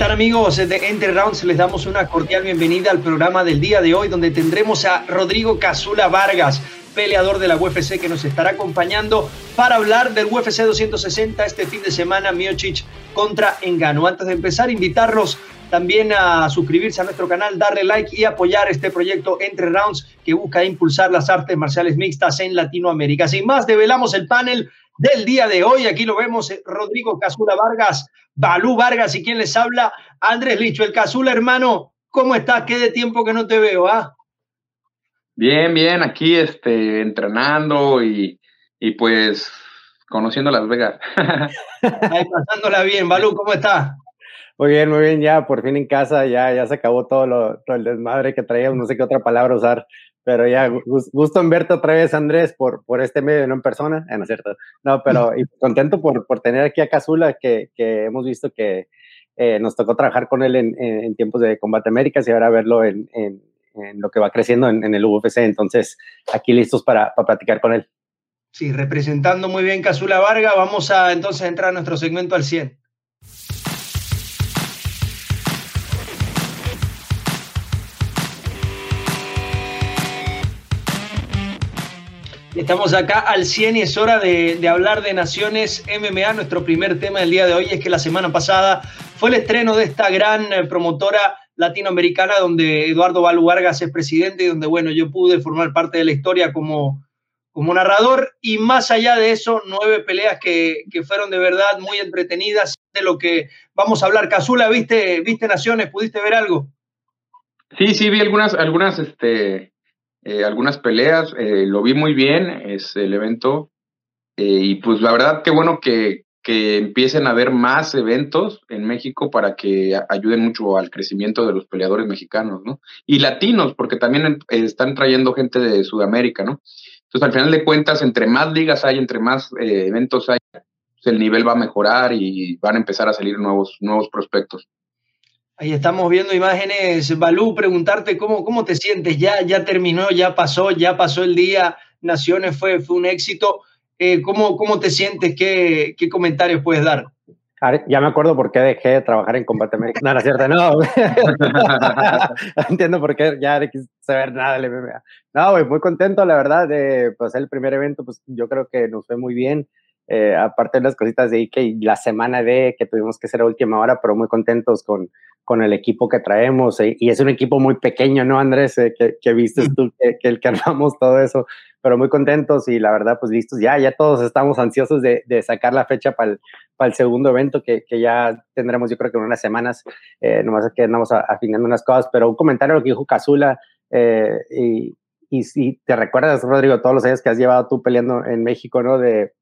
están amigos de Enter Rounds? Les damos una cordial bienvenida al programa del día de hoy donde tendremos a Rodrigo Casula Vargas, peleador de la UFC que nos estará acompañando para hablar del UFC 260 este fin de semana, Miocic contra Engano. Antes de empezar, invitarlos también a suscribirse a nuestro canal, darle like y apoyar este proyecto Entre Rounds que busca impulsar las artes marciales mixtas en Latinoamérica. Sin más, develamos el panel del día de hoy. Aquí lo vemos, eh, Rodrigo Casula Vargas, Balú Vargas y quien les habla, Andrés Licho. El Casula, hermano, ¿cómo estás? Qué de tiempo que no te veo, ¿ah? Bien, bien, aquí este, entrenando y, pues conociendo Las Vegas. Ahí pasándola bien. Balú, ¿cómo estás? Muy bien, muy bien, ya por fin en casa, ya, ya se acabó todo, lo, todo el desmadre que traía, no sé qué otra palabra usar, pero ya, gusto en verte otra vez, Andrés, por, por este medio, no en persona, no cierto, no, pero y contento por, por tener aquí a Casula, que, que hemos visto que eh, nos tocó trabajar con él en, en, tiempos de Combate Américas y ahora verlo en, en, lo que va creciendo en, el UFC, entonces aquí listos para, para platicar con él. Sí, representando muy bien Casula Varga, vamos a entonces entrar a nuestro segmento al 100. Estamos acá al 100 y es hora de, hablar de Naciones MMA. Nuestro primer tema del día de hoy es que la semana pasada fue el estreno de esta gran eh, promotora latinoamericana donde Eduardo Vargas es presidente y donde, bueno, yo pude formar parte de la historia como, como narrador y más allá de eso, nueve peleas que, que fueron de verdad muy entretenidas de lo que vamos a hablar. Casula, ¿viste, viste Naciones? ¿Pudiste ver algo? Sí, sí, vi algunas, algunas, este, eh, algunas peleas, eh, lo vi muy bien, es el evento, eh, y pues la verdad qué bueno que, que empiecen a haber más eventos en México para que ayuden mucho al crecimiento de los peleadores mexicanos, ¿no? Y latinos, porque también están trayendo gente de Sudamérica, ¿no? Entonces, al final de cuentas, entre más ligas hay, entre más eventos hay, pues el nivel va a mejorar y van a empezar a salir nuevos, nuevos prospectos. Ahí estamos viendo imágenes. Balú, preguntarte cómo, cómo te sientes. Ya, ya terminó, ya pasó, ya pasó el día. Naciones fue, fue un éxito. Eh, ¿cómo, ¿Cómo te sientes? ¿Qué, ¿Qué comentarios puedes dar? Ya me acuerdo por qué dejé de trabajar en Combate América. No, no es cierto, no. Entiendo por qué ya de saber nada del MMA. No, muy contento, la verdad, de pues, el primer evento, pues yo creo que nos fue muy bien. Eh, aparte de las cositas de y la semana de que tuvimos que ser a última hora, pero muy contentos con, con el equipo que traemos. Eh, y es un equipo muy pequeño, ¿no, Andrés? Eh, que, que viste tú, que, el que armamos todo eso, pero muy contentos y la verdad, pues listos. Ya, ya todos estamos ansiosos de, de sacar la fecha para el, segundo evento que, que, ya tendremos, yo creo que en unas semanas, nomás que andamos afinando unas cosas, pero un comentario a lo que dijo Casula. y, y si te recuerdas, Rodrigo, todos los años que has llevado tú peleando en México, ¿no? De,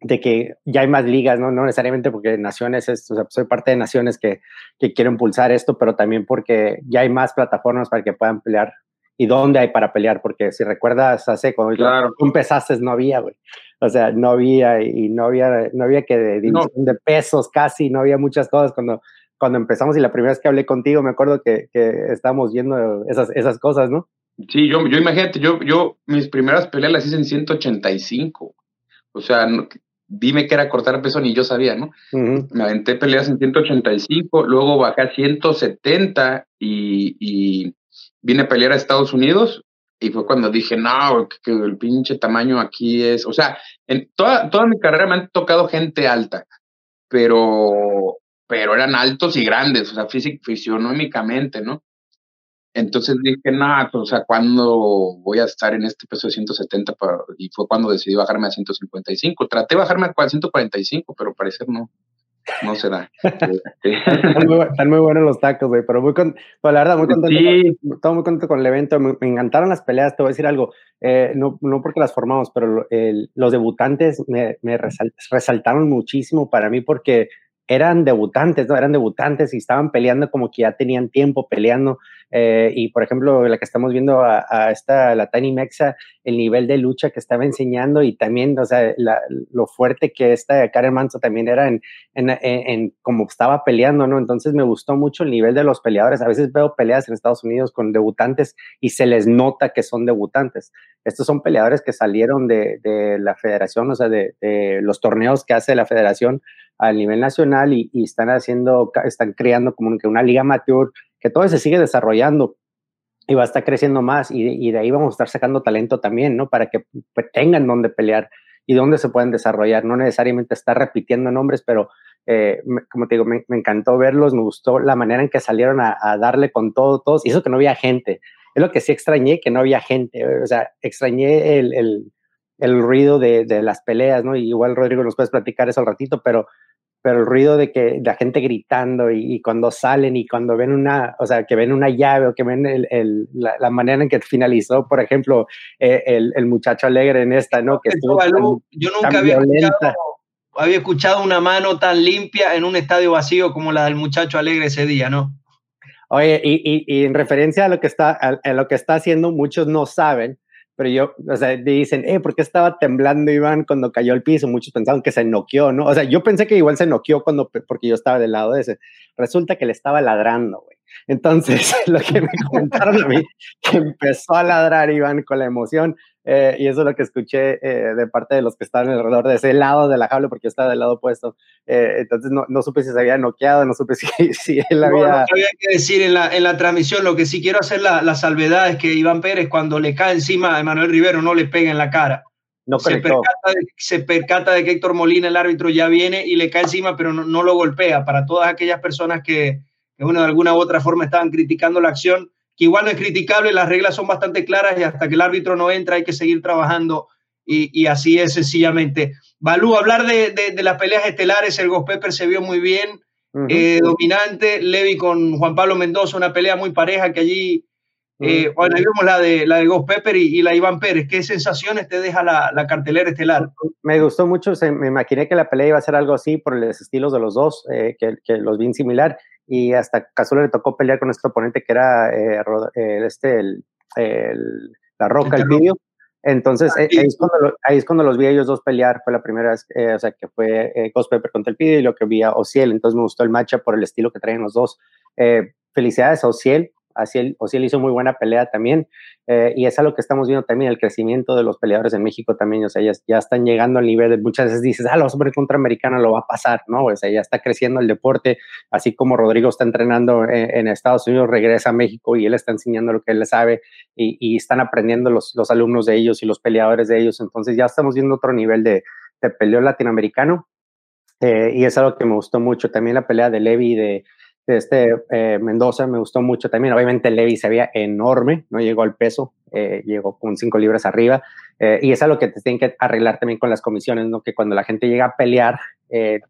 de que ya hay más ligas, ¿no? No necesariamente porque Naciones, es, o sea, soy parte de Naciones que, que quiero impulsar esto, pero también porque ya hay más plataformas para que puedan pelear. ¿Y dónde hay para pelear? Porque si recuerdas, hace cuando claro. tú empezaste, no había, güey. O sea, no había, y no había, no había que de división de pesos casi, no había muchas cosas cuando, cuando empezamos y la primera vez que hablé contigo me acuerdo que, que estábamos viendo esas, esas cosas, ¿no? Sí, yo, yo imagínate, yo, yo mis primeras peleas las hice en 185. O sea, dime que era cortar peso, ni yo sabía, ¿no? Me aventé peleas en 185, luego bajé a 170 y, y vine a pelear a Estados Unidos y fue cuando dije, no, que, el pinche tamaño aquí es, o sea, en toda, toda mi carrera me han tocado gente alta, pero, pero eran altos y grandes, o sea, fisionómicamente, ¿no? Entonces dije, nada, o sea, ¿cuándo voy a estar en este peso de 170? y fue cuando decidí bajarme a 155. Traté de bajarme a 145, pero parecer no, no se da. están, muy, buenos los tacos, güey, pero muy con, pues, la verdad, muy contento, sí. con, muy contento con el evento. Me, encantaron las peleas, te voy a decir algo, eh, no, no porque las formamos, pero los debutantes me, me resaltaron muchísimo para mí porque eran debutantes, ¿no? Eran debutantes y estaban peleando como que ya tenían tiempo peleando. Eh, y por ejemplo, la que estamos viendo a, esta, la Tiny Mexa, el nivel de lucha que estaba enseñando y también, o sea, lo fuerte que esta Karen Manso también era en, en, en, cómo estaba peleando, ¿no? Entonces me gustó mucho el nivel de los peleadores. A veces veo peleas en Estados Unidos con debutantes y se les nota que son debutantes. estos son peleadores que salieron de, la federación, o sea, de, los torneos que hace la federación a nivel nacional y, están haciendo, están creando como que una liga amateur que todo se sigue desarrollando y va a estar creciendo más y, de ahí vamos a estar sacando talento también, ¿no? Para que pues, tengan donde pelear y donde se pueden desarrollar, no necesariamente estar repitiendo nombres, pero eh, como te digo, me, encantó verlos, me gustó la manera en que salieron a, darle con todo, todos, y eso que no había gente. Es lo que sí extrañé, que no había gente, o sea, extrañé el, el, el ruido de, de, las peleas, ¿no? Y igual, Rodrigo, nos puedes platicar eso al ratito, pero, pero el ruido de que la gente gritando y, cuando salen y cuando ven una, o sea, que ven una llave o que ven el, el, la, manera en que finalizó, por ejemplo, eh, el, el, muchacho alegre en esta, ¿no? Que estuvo yo nunca había escuchado, había escuchado una mano tan limpia en un estadio vacío como la del muchacho alegre ese día, ¿no? Oye, y, y, en referencia a lo que está, a, lo que está haciendo, muchos no saben, pero yo, o sea, dicen, eh, ¿por qué estaba temblando Iván cuando cayó al piso? Muchos pensaban que se noqueó, ¿no? O sea, yo pensé que igual se noqueó cuando, porque yo estaba del lado de ese. Resulta que le estaba ladrando, güey. Entonces, lo que me comentaron a mí, que empezó a ladrar Iván con la emoción, eh, y eso es lo que escuché eh, de parte de los que estaban alrededor de ese lado de la jaula, porque yo estaba del lado opuesto. Eh, entonces no, no, supe si se había noqueado, no supe si, si él había... No, había que decir en la, en la transmisión, lo que sí quiero hacer la, la, salvedad es que Iván Pérez cuando le cae encima a Manuel Rivero no le pega en la cara. No se, percata de, se percata de que Héctor Molina, el árbitro, ya viene y le cae encima, pero no, no lo golpea. Para todas aquellas personas que, que bueno, de alguna u otra forma estaban criticando la acción, que igual no es criticable, las reglas son bastante claras y hasta que el árbitro no entra hay que seguir trabajando y, así es sencillamente. Balú, hablar de, de, las peleas estelares, el Ghost Pepper se vio muy bien, eh, dominante, Levi con Juan Pablo Mendoza, una pelea muy pareja que allí, eh, bueno, ahí vemos la de, la de Ghost Pepper y, la Iván Pérez. ¿Qué sensaciones te deja la, la, cartelera estelar? Me gustó mucho, me imaginé que la pelea iba a ser algo así por los estilos de los dos, eh, que, que, los vi similar y hasta Cazula le tocó pelear con nuestro oponente que era eh, este, el, La Roca, el, vídeo. Entonces, ah, eh, ahí, es cuando ahí, es cuando los vi a ellos dos pelear. Fue la primera vez, eh, o sea, que fue eh, Ghost Pepper contra el Pidio y lo que vi a Ociel. Entonces, me gustó el match por el estilo que traen los dos. felicidades a Ociel. Ociel, Ociel hizo muy buena pelea también. Eh, y es algo que estamos viendo también, el crecimiento de los peleadores en México también, o sea, ya, están llegando al nivel de, muchas veces dices, ah, los hombres contra americanos lo va a pasar, ¿no? O sea, ya está creciendo el deporte, así como Rodrigo está entrenando en, Estados Unidos, regresa a México y él está enseñando lo que él sabe y, están aprendiendo los, los, alumnos de ellos y los peleadores de ellos, entonces ya estamos viendo otro nivel de, de peleo latinoamericano. Eh, y es algo que me gustó mucho. También la pelea de Levi de, este eh, Mendoza me gustó mucho también. Obviamente Levi se veía enorme, no llegó al peso, eh, llegó con cinco libras arriba. Eh, y es algo que te tienen que arreglar también con las comisiones, ¿no? Que cuando la gente llega a pelear,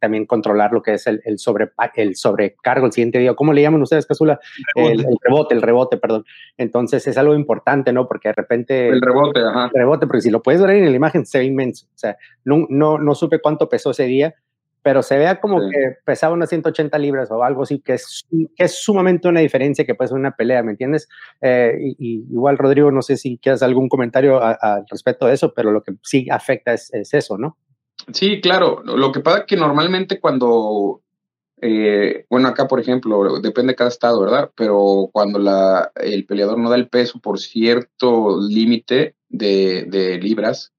también controlar lo que es el, el, sobre, el sobrecargo el siguiente día. ¿Cómo le llaman ustedes, Casula? El, rebote, el rebote, perdón. Entonces es algo importante, ¿no? Porque de repente... El rebote, ajá. El rebote, porque si lo puedes ver en la imagen, se ve inmenso. O sea, no, no, no supe cuánto pesó ese día, pero se vea como que pesaba unas 180 libras o algo así, que es, que es sumamente una diferencia que puede ser una pelea, ¿me entiendes? Eh, y, igual, Rodrigo, no sé si quieres algún comentario al respecto de eso, pero lo que sí afecta es, eso, ¿no? Sí, claro. Lo que pasa es que normalmente cuando, eh, bueno, acá por ejemplo, depende de cada estado, ¿verdad? Pero cuando la, el peleador no da el peso por cierto límite de, de libras,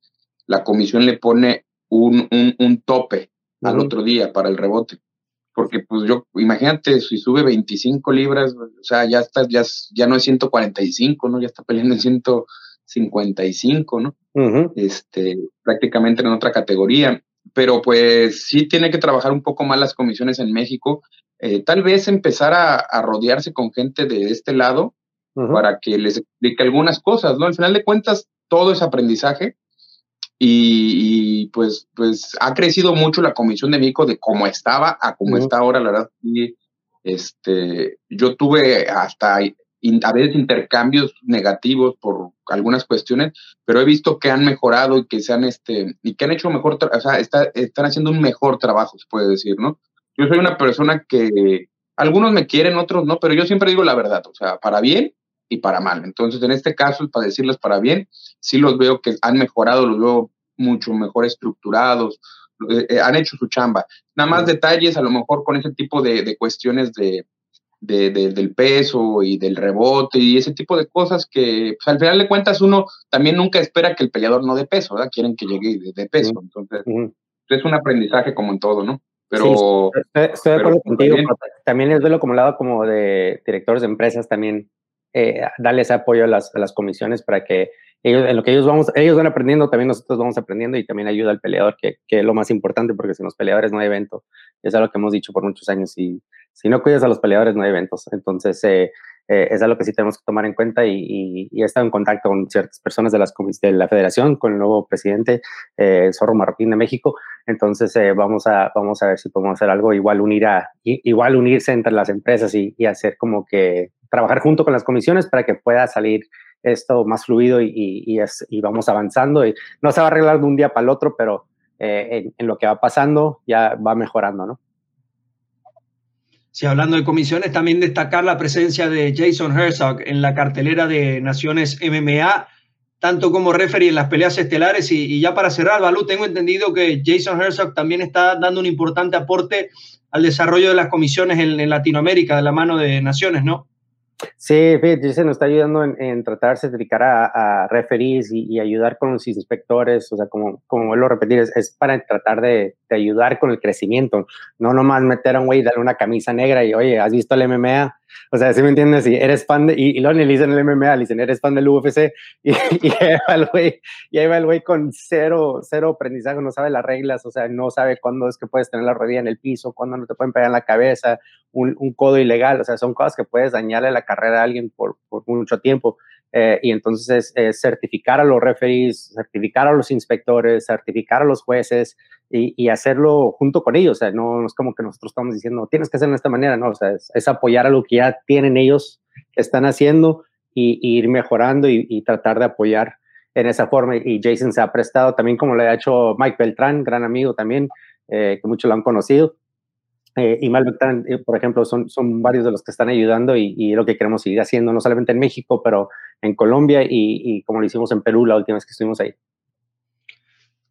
la comisión le pone un, un, un tope al otro día para el rebote. Porque pues yo, imagínate, si sube 25 libras, o sea, ya está, ya, ya no es 145, ¿no? Ya está peleando en 155, ¿no? Este, prácticamente en otra categoría. Pero pues sí tiene que trabajar un poco más las comisiones en México. Eh, tal vez empezar a, rodearse con gente de este lado para que les explique algunas cosas, ¿no? Al final de cuentas, todo es aprendizaje y, pues, pues ha crecido mucho la Comisión de México de cómo estaba a cómo está ahora, la verdad. Y, este, yo tuve hasta a veces intercambios negativos por algunas cuestiones, pero he visto que han mejorado y que se han, este, y que han hecho mejor, o sea, están haciendo un mejor trabajo, se puede decir, ¿no? Yo soy una persona que algunos me quieren, otros no, pero yo siempre digo la verdad, o sea, para bien y para mal. Entonces, en este caso, para decirles para bien, sí los veo que han mejorado, los veo mucho mejor estructurados, eh, eh, han hecho su chamba. Nada más detalles, a lo mejor con ese tipo de, cuestiones de, del peso y del rebote y ese tipo de cosas que pues, al final de cuentas uno también nunca espera que el peleador no dé peso, ¿verdad? Quieren que llegue de, peso. Entonces, es un aprendizaje como en todo, ¿no? Pero... estoy, de acuerdo contigo. También, es verlo como lado como de directores de empresas también, eh, darles apoyo a las, a las comisiones para que ellos, en lo que ellos, vamos, ellos van aprendiendo, también nosotros vamos aprendiendo y también ayuda al peleador, que, que es lo más importante, porque sin los peleadores no hay evento. Es algo que hemos dicho por muchos años y si no cuidas a los peleadores no hay eventos. Entonces, eh, eh, es algo que sí tenemos que tomar en cuenta y, y, he estado en contacto con ciertas personas de, las, de la federación, con el nuevo presidente, eh, Zorro Marroquín de México. Entonces, eh, vamos, a, vamos a ver si podemos hacer algo igual, unir a, igual unirse entre las empresas y, y hacer como que trabajar junto con las comisiones para que pueda salir esto más fluido y, y, y, vamos avanzando. Y no se va a arreglar de un día para el otro, pero eh, en, lo que va pasando ya va mejorando, ¿no? Sí, hablando de comisiones, también destacar la presencia de Jason Herzog en la cartelera de Naciones MMA, tanto como referee en las peleas estelares. Y, ya para cerrar, Balú, tengo entendido que Jason Herzog también está dando un importante aporte al desarrollo de las comisiones en Latinoamérica de la mano de Naciones, ¿no? Sí, fíjate, nos está ayudando en, tratar de certificar a, a referees y, ayudar con los inspectores, o sea, como, como vuelvo a repetir, es, para tratar de, de, ayudar con el crecimiento, no nomás meter a un güey y darle una camisa negra y, oye, ¿has visto el MMA? O sea, ¿sí me entiendes? Si eres fan de, y, y dicen el MMA, le dicen, eres fan del UFC, y, y ahí va el güey, y ahí va el güey con cero, cero aprendizaje, no sabe las reglas, o sea, no sabe cuándo es que puedes tener la rodilla en el piso, cuándo no te pueden pegar en la cabeza, un, un codo ilegal, o sea, son cosas que puedes dañarle la carrera a alguien por, por mucho tiempo. Eh, y entonces es, certificar a los referees, certificar a los inspectores, certificar a los jueces y, y, hacerlo junto con ellos. O sea, no, es como que nosotros estamos diciendo, tienes que hacerlo de esta manera, no, o sea, es, apoyar a lo que ya tienen ellos que están haciendo y, ir mejorando y, tratar de apoyar en esa forma. Y Jason se ha prestado también, como le ha hecho Mike Beltrán, gran amigo también, eh, que muchos lo han conocido. Eh, y Malbec, eh, por ejemplo, son, son varios de los que están ayudando y, y, lo que queremos seguir haciendo, no solamente en México, pero en Colombia y, como lo hicimos en Perú la última vez que estuvimos ahí.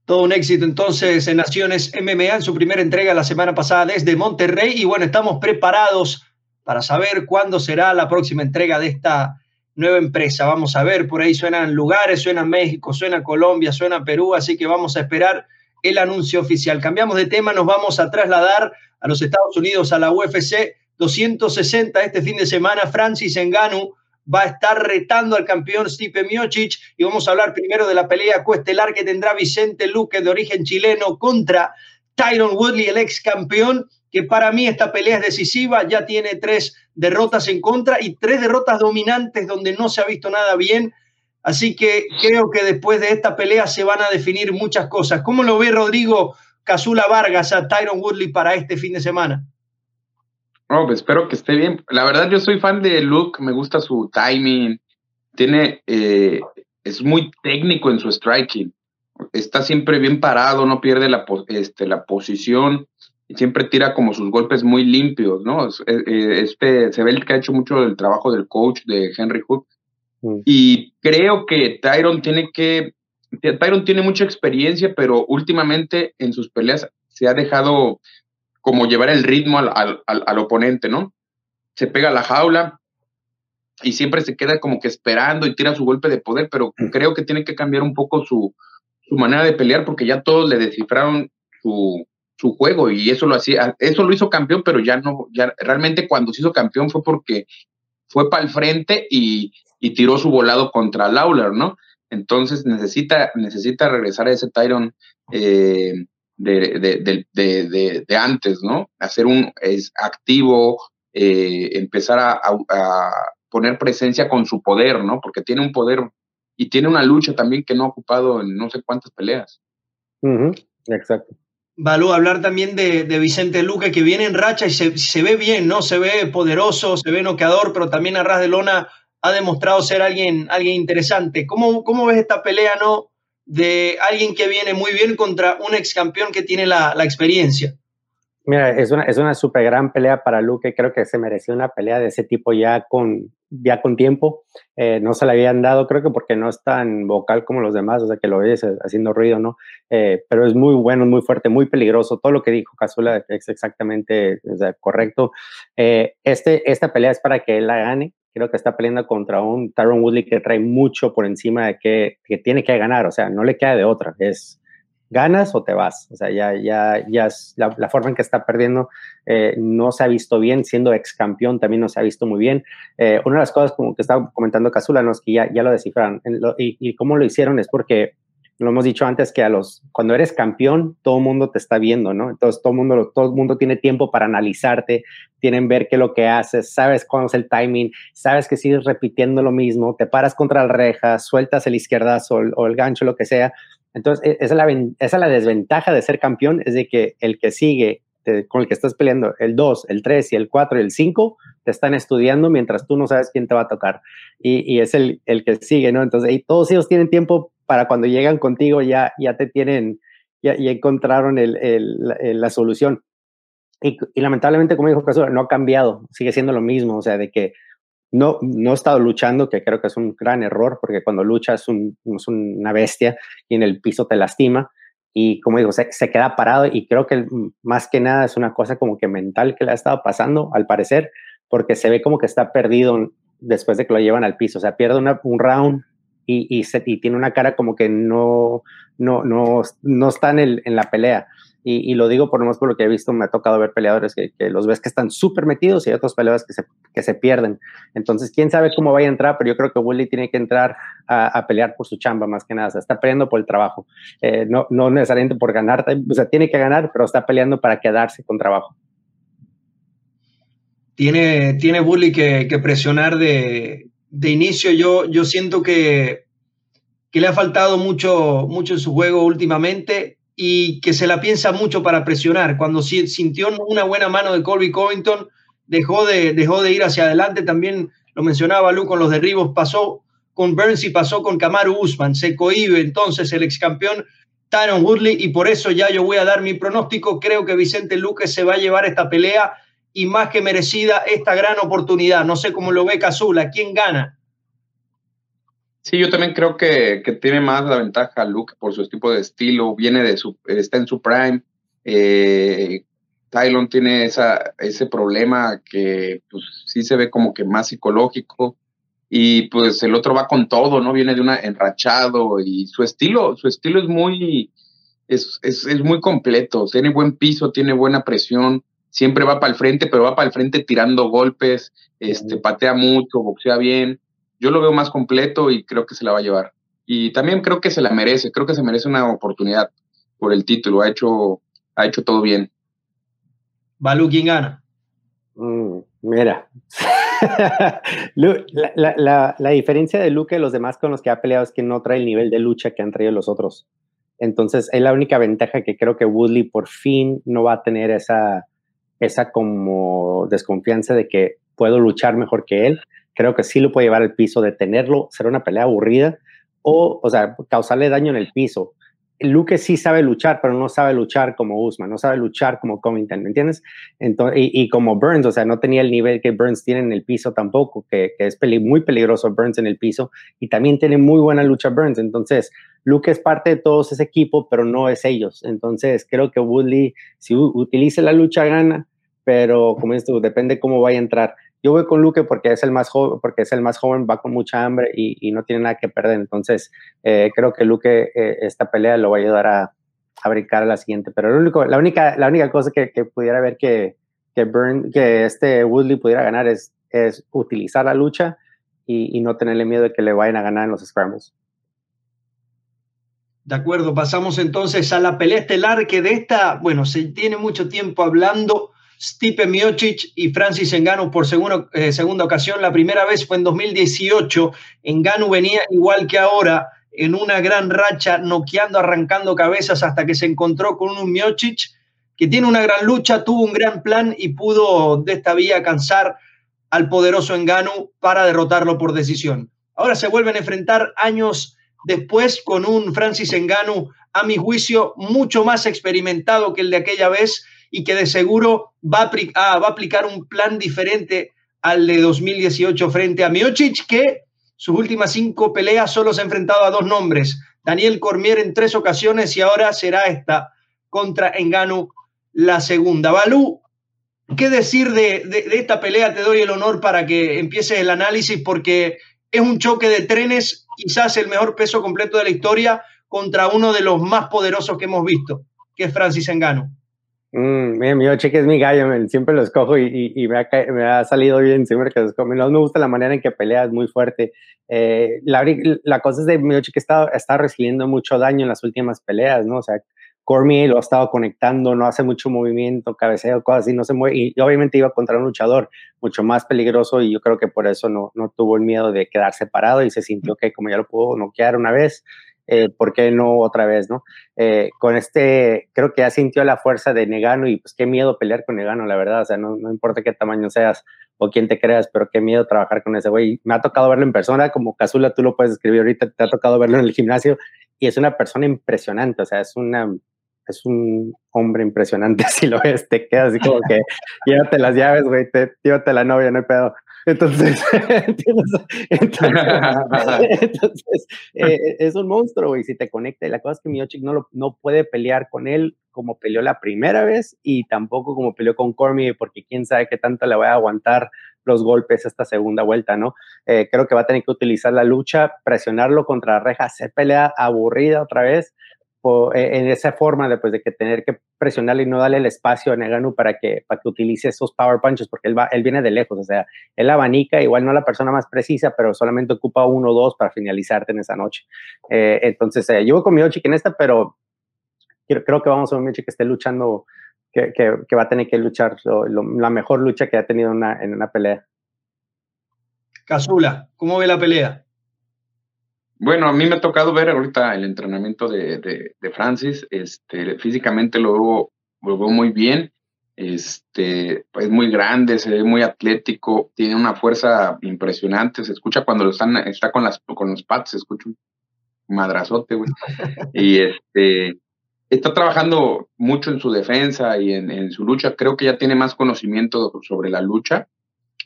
Todo un éxito entonces en Naciones MMA en su primera entrega la semana pasada desde Monterrey y bueno, estamos preparados para saber cuándo será la próxima entrega de esta nueva empresa. Vamos a ver, por ahí suenan lugares, suena México, suena Colombia, suena Perú, así que vamos a esperar el anuncio oficial. Cambiamos de tema, nos vamos a trasladar a los Estados Unidos, a la UFC 260 este fin de semana. Francis Enganu va a estar retando al campeón Stipe Miocic y vamos a hablar primero de la pelea coestelar que tendrá Vicente Luque de origen chileno contra Tyron Woodley, el ex campeón, que para mí esta pelea es decisiva, ya tiene tres derrotas en contra y tres derrotas dominantes donde no se ha visto nada bien. Así que creo que después de esta pelea se van a definir muchas cosas. ¿Cómo lo ve Rodrigo Casula Vargas a Tyron Woodley para este fin de semana? No, pues espero que esté bien. La verdad, yo soy fan de Luke, me gusta su timing. Tiene, eh, es muy técnico en su striking. Está siempre bien parado, no pierde la, este, la posición y siempre tira como sus golpes muy limpios, ¿no? Eh, este, se ve que ha hecho mucho del trabajo del coach de Henry Hook. Mm. Y creo que Tyron tiene que Tyron tiene mucha experiencia, pero últimamente en sus peleas se ha dejado como llevar el ritmo al, al, oponente, ¿no? Se pega a la jaula y siempre se queda como que esperando y tira su golpe de poder, pero mm. creo que tiene que cambiar un poco su, su manera de pelear porque ya todos le descifraron su, su juego y eso lo hacía, eso lo hizo campeón, pero ya no, ya realmente cuando se hizo campeón fue porque fue para el frente y, y tiró su volado contra Lawler, ¿no? Entonces necesita, necesita regresar a ese Tyron eh, de, de, de, antes, ¿no? Hacer un es activo, eh, empezar a, poner presencia con su poder, ¿no? Porque tiene un poder y tiene una lucha también que no ha ocupado en no sé cuántas peleas. Exacto. Valú, hablar también de, Vicente Luque, que viene en racha y se, se, ve bien, ¿no? Se ve poderoso, se ve noqueador, pero también a ras de lona ha demostrado ser alguien, alguien interesante. ¿Cómo, ¿Cómo ves esta pelea, no? De alguien que viene muy bien contra un ex campeón que tiene la, la experiencia. Mira, es una, es una súper gran pelea para Luke. Creo que se mereció una pelea de ese tipo ya con, ya con tiempo. Eh, no se le habían dado, creo que porque no es tan vocal como los demás, o sea, que lo ves haciendo ruido, ¿no? Eh, pero es muy bueno, muy fuerte, muy peligroso. Todo lo que dijo Cazula es exactamente correcto. este, esta pelea es para que él la gane. Creo que está peleando contra un Tyron Woodley que trae mucho por encima de que, que tiene que ganar, o sea, no le queda de otra. Es, ganas o te vas. O sea, ya, ya, ya la, forma en que está perdiendo eh, no se ha visto bien, siendo ex campeón también no se ha visto muy bien. Eh, una de las cosas como que estaba comentando Casula, ¿no? es que ya, ya lo descifraron. y, y, cómo lo hicieron es porque lo hemos dicho antes que a los cuando eres campeón todo el mundo te está viendo, ¿no? Entonces todo mundo todo mundo tiene tiempo para analizarte, tienen ver qué lo que haces, sabes cuándo es el timing, sabes que sigues repitiendo lo mismo, te paras contra la reja, sueltas el izquierdazo o el, o el gancho, lo que sea, entonces, e, esa es, la, esa es la desventaja de ser campeón, es de que el que sigue con el que estás peleando, el 2, el 3 y el 4 y el 5, te están estudiando mientras tú no sabes quién te va a tocar. Y, y es el, el, que sigue, ¿no? Entonces, ahí todos ellos tienen tiempo para cuando llegan contigo, ya, ya te tienen, ya, ya encontraron el, el, la, solución. Y, y, lamentablemente, como dijo Casura, no ha cambiado, sigue siendo lo mismo, o sea, de que no, no he estado luchando, que creo que es un gran error, porque cuando luchas es, una bestia y en el piso te lastima. Y como digo, se, queda parado y creo que más que nada es una cosa como que mental que le ha estado pasando, al parecer, porque se ve como que está perdido después de que lo llevan al piso. O sea, pierde un round y, y, tiene una cara como que no, no, no, no está en, en la pelea. Y, lo digo por lo más por lo que he visto, me ha tocado ver peleadores que, los ves que están súper metidos y otros peleadores que se, que se pierden. Entonces, quién sabe cómo vaya a entrar, pero yo creo que Willy tiene que entrar a, pelear por su chamba más que nada. O sea, está peleando por el trabajo, eh, no, no necesariamente por ganar, o sea, tiene que ganar, pero está peleando para quedarse con trabajo. Tiene, tiene Bully que, que presionar de, de, inicio. Yo, yo siento que, que le ha faltado mucho, mucho en su juego últimamente y que se la piensa mucho para presionar. Cuando sintió una buena mano de Colby Covington, dejó de, dejó de ir hacia adelante. También lo mencionaba Lu con los derribos, pasó con Burns y pasó con Kamaru Usman. Se cohibe entonces el ex campeón Tyron Woodley y por eso ya yo voy a dar mi pronóstico. Creo que Vicente Luque se va a llevar esta pelea y más que merecida esta gran oportunidad. No sé cómo lo ve Cazula. ¿Quién gana? Sí, yo también creo que, que, tiene más la ventaja Luke por su tipo de estilo, viene de su, está en su prime. Eh, Tylon tiene esa, ese problema que pues sí se ve como que más psicológico y pues el otro va con todo, ¿no? Viene de una enrachado y su estilo, su estilo es muy, es, es, es muy completo, tiene buen piso, tiene buena presión, siempre va para el frente, pero va para el frente tirando golpes, este, patea mucho, boxea bien yo lo veo más completo y creo que se la va a llevar. Y también creo que se la merece, creo que se merece una oportunidad por el título, ha hecho, ha hecho todo bien. Balú, ¿quién gana? Mm, mira, la, la, la, diferencia de Luke y los demás con los que ha peleado es que no trae el nivel de lucha que han traído los otros. Entonces, es la única ventaja que creo que Woodley por fin no va a tener esa, esa como desconfianza de que puedo luchar mejor que él creo que sí lo puede llevar al piso, detenerlo, será una pelea aburrida o, o sea, causarle daño en el piso. Luke sí sabe luchar, pero no sabe luchar como Usman, no sabe luchar como Covington, ¿me entiendes? Entonces, y, como Burns, o sea, no tenía el nivel que Burns tiene en el piso tampoco, que, que es muy peligroso Burns en el piso, y también tiene muy buena lucha Burns. Entonces, Luke es parte de todos ese equipo, pero no es ellos. Entonces, creo que Woodley, si utilice la lucha, gana, pero como tú, depende cómo vaya a entrar. Yo voy con Luque porque es el más joven, porque es el más joven, va con mucha hambre y, no tiene nada que perder. Entonces, eh, creo que Luque eh, esta pelea lo va a ayudar a, brincar a la siguiente. Pero la única, la única cosa que, pudiera ver que, que, Burn, que este Woodley pudiera ganar es, es utilizar la lucha y, y no tenerle miedo de que le vayan a ganar en los scrambles. De acuerdo, pasamos entonces a la pelea estelar que de esta, bueno, se tiene mucho tiempo hablando Stipe Miocic y Francis Engano por eh, segunda ocasión. La primera vez fue en 2018. Engano venía igual que ahora en una gran racha, noqueando, arrancando cabezas hasta que se encontró con un Miocic que tiene una gran lucha, tuvo un gran plan y pudo de esta vía cansar al poderoso Engano para derrotarlo por decisión. Ahora se vuelven a enfrentar años después con un Francis Engano, a mi juicio, mucho más experimentado que el de aquella vez y que de seguro va a, ah, va a aplicar un plan diferente al de 2018 frente a Miocic, que sus últimas cinco peleas solo se ha enfrentado a dos nombres, Daniel Cormier en tres ocasiones y ahora será esta contra Engano la segunda. Balú, ¿qué decir de, de, esta pelea? Te doy el honor para que empieces el análisis porque es un choque de trenes, quizás el mejor peso completo de la historia contra uno de los más poderosos que hemos visto, que es Francis Engano. Mm, mi cheque es mi gallo, siempre lo escojo y, y, me, ha, me, ha, salido bien siempre que lo escojo. No me gusta la manera en que pelea, es muy fuerte. Eh, la, la, cosa es de mi que está, está recibiendo mucho daño en las últimas peleas, ¿no? O sea, Cormier lo ha estado conectando, no hace mucho movimiento, cabeceo, cosas así, no se mueve. Y, obviamente iba contra un luchador mucho más peligroso y yo creo que por eso no, no tuvo el miedo de quedar separado y se sintió que como ya lo pudo noquear una vez, eh, ¿por qué no otra vez, no? Eh, con este, creo que ya sintió la fuerza de Negano y pues qué miedo pelear con Negano, la verdad, o sea, no, no importa qué tamaño seas o quién te creas, pero qué miedo trabajar con ese güey. Me ha tocado verlo en persona, como Casula, tú lo puedes escribir ahorita, te ha tocado verlo en el gimnasio y es una persona impresionante, o sea, es una es un hombre impresionante, si lo ves, te quedas así como que llévate las llaves, güey, te, llévate la novia, no hay pedo. Entonces, entonces, eh, es un monstruo, güey, si te conecta. Y la cosa es que Miochik no, lo, no puede pelear con él como peleó la primera vez y tampoco como peleó con Cormier, porque quién sabe qué tanto le va a aguantar los golpes esta segunda vuelta, ¿no? Eh, creo que va a tener que utilizar la lucha, presionarlo contra la reja, hacer pelea aburrida otra vez e, en esa forma de, pues, de que tener que presionarle y no darle el espacio a Neganu para que, para que utilice esos power punches, porque él, va, él viene de lejos, o sea, él abanica, igual no la persona más precisa, pero solamente ocupa uno o dos para finalizarte en esa noche. Eh, entonces, eh, yo voy con en esta, pero creo, que vamos a ver Miochi que esté luchando, que, va a tener que luchar la mejor lucha que ha tenido en una pelea. Casula, ¿cómo ve la pelea? Bueno, a mí me ha tocado ver ahorita el entrenamiento de, de, Francis. Este, físicamente lo veo, lo veo muy bien. Este, es muy grande, se ve muy atlético, tiene una fuerza impresionante. Se escucha cuando lo están, está con, las, con los pads, se escucha un madrazote, güey. y este, está trabajando mucho en su defensa y en, en, su lucha. Creo que ya tiene más conocimiento sobre la lucha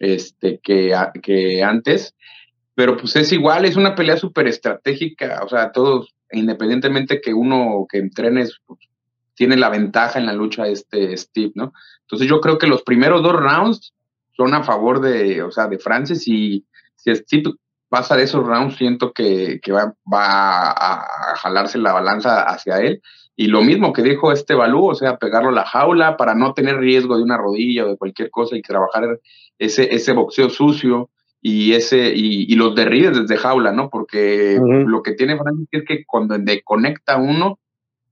este, que, que antes pero pues es igual, es una pelea súper estratégica, o sea, todos, independientemente que uno que entrenes, pues, tiene la ventaja en la lucha este Steve, ¿no? Entonces yo creo que los primeros dos rounds son a favor de, o sea, de Francis y si Steve pasa de esos rounds, siento que, que va, va a, jalarse la balanza hacia él. Y lo mismo que dijo este Balú, o sea, pegarlo a la jaula para no tener riesgo de una rodilla o de cualquier cosa y trabajar ese, ese boxeo sucio y ese y, los derribes desde jaula, ¿no? Porque lo que tiene Francis es que cuando conecta uno,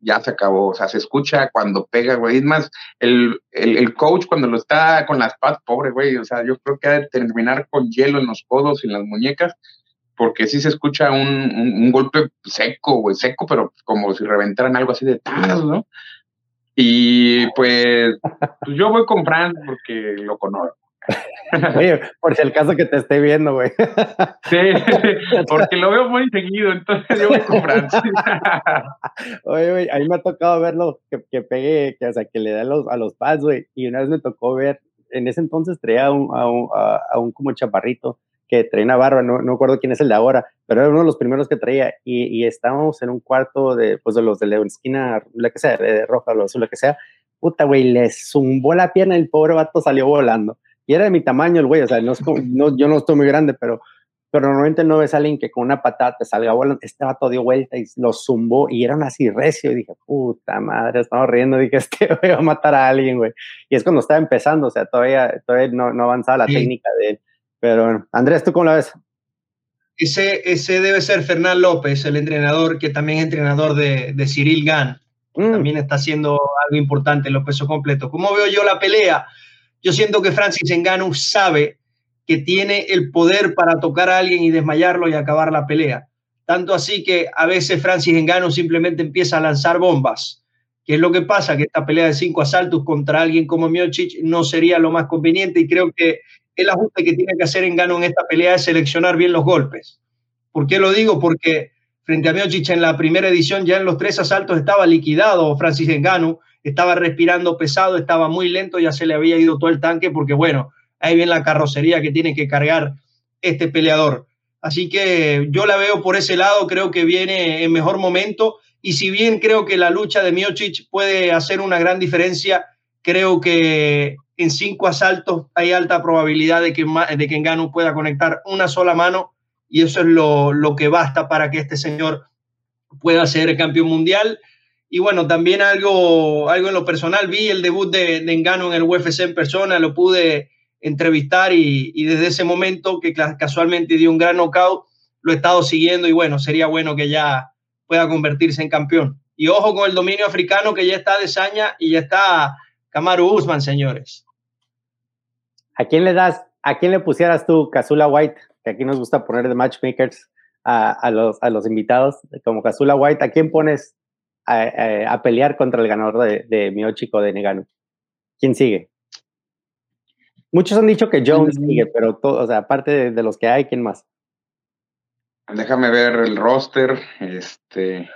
ya se acabó, o sea, se escucha cuando pega, güey. Es más, el, el, coach cuando lo está con las patas, pobre, güey, o sea, yo creo que ha de terminar con hielo en los codos y en las muñecas, porque sí se escucha un, un, golpe seco, güey, seco, pero como si reventaran algo así de tal, ¿no? Y pues, pues yo voy con Franz porque lo conozco. Oye, por si el caso que te esté viendo, güey. Sí, porque lo veo muy seguido, entonces yo voy con Francis. Oye, güey, a mí me ha tocado verlo que, que pegue, que, o sea, que le da a los, a los pads, güey. Y una vez me tocó ver, en ese entonces traía a un, a un, a un como chaparrito que traía una barba, no, no recuerdo quién es el de ahora, pero era uno de los primeros que traía. Y, y estábamos en un cuarto de, pues, de los de la esquina, la que sea, de roja, o azul, la que sea. Puta, güey, le zumbó la pierna y el pobre vato salió volando. Y era de mi tamaño el güey, o sea, no, no, yo no estoy muy grande, pero, pero normalmente no ves a alguien que con una patada te salga volando. Este vato dio vuelta y lo zumbó y era así recio. Y dije, puta madre, estamos riendo. Dije, este güey va a matar a alguien, güey. Y es cuando estaba empezando, o sea, todavía, todavía no, no avanzaba la técnica de él. Pero bueno, Andrés, ¿tú cómo la ves? Ese, ese debe ser Fernán López, el entrenador que también es entrenador de, de Cyril Gann. Mm. También está haciendo algo importante en los pesos completos. ¿Cómo veo yo la pelea? Yo siento que Francis Ngannou sabe que tiene el poder para tocar a alguien y desmayarlo y acabar la pelea. Tanto así que a veces Francis Ngannou simplemente empieza a lanzar bombas. ¿Qué es lo que pasa? Que esta pelea de cinco asaltos contra alguien como Miocic no sería lo más conveniente y creo que el ajuste que tiene que hacer Ngannou en esta pelea es seleccionar bien los golpes. ¿Por qué lo digo? Porque frente a Miocic en la primera edición ya en los tres asaltos estaba liquidado Francis Ngannou estaba respirando pesado, estaba muy lento, ya se le había ido todo el tanque porque, bueno, ahí viene la carrocería que tiene que cargar este peleador. Así que yo la veo por ese lado, creo que viene en mejor momento. Y si bien creo que la lucha de Miocic puede hacer una gran diferencia, creo que en cinco asaltos hay alta probabilidad de que, de que Engano pueda conectar una sola mano y eso es lo, lo que basta para que este señor pueda ser campeón mundial. Y bueno, también algo, algo en lo personal, vi el debut de, de Engano en el UFC en persona, lo pude entrevistar y, desde ese momento que casualmente dio un gran knockout, lo he estado siguiendo y bueno, sería bueno que ya pueda convertirse en campeón. Y ojo con el dominio africano que ya está de saña y ya está Kamaru Usman, señores. ¿A quién le das, a quién le pusieras tú, Kazula White? Que aquí nos gusta poner de matchmakers a, a, los, a los invitados, como Kazula White, ¿a quién pones a, a, pelear contra el ganador de, de Miochico de Negano? ¿Quién sigue? Muchos han dicho que Jones mm. sigue, pero todo, o sea, aparte de, de, los que hay, ¿quién más? Déjame ver el roster. Este.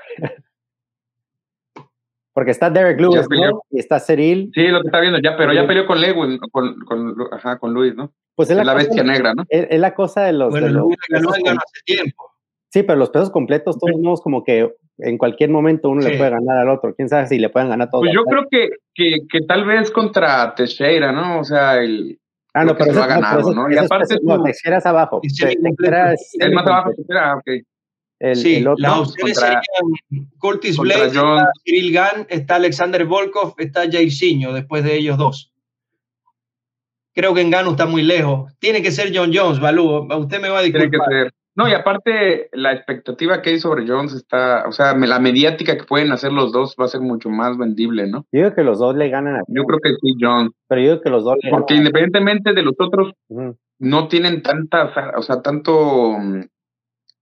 Porque está Derek Lewis, ¿no? Y está Cyril. Sí, lo que está viendo, ya, pero ya peleó con Lewin, con, con, ajá, con Luis, ¿no? Pues es la, la bestia de, negra, ¿no? Es, es, la cosa de los. Bueno, de los Luis ganó, ganó hace tiempo. Sí, pero los pesos completos, todos modos, como que en cualquier momento uno sí. le puede ganar al otro. Quién sabe si le pueden ganar todos. Pues yo creo que, que, que, tal vez contra Teixeira, ¿no? O sea, el. Ah, no, pero eso, ha ganado, ¿no? Y aparte. No, Teixeira es abajo. Teixeira es, es más abajo. Ah, ok. El, sí, el otro, opciones contra, serían Curtis Blade, está Cyril Gann, está Alexander Volkov, está Jairzinho, después de ellos dos. Creo que en Gano está muy lejos. Tiene que ser John Jones, Balú. Usted me va a disculpar. Tiene que ser. No, y aparte, la expectativa que hay sobre Jones está, o sea, la mediática que pueden hacer los dos va a ser mucho más vendible, ¿no? Yo creo que los dos le ganan a Yo creo que sí, Jones. Pero yo creo que los dos le Porque ganan. independientemente de los otros, uh -huh. no tienen tanta, o sea, tanto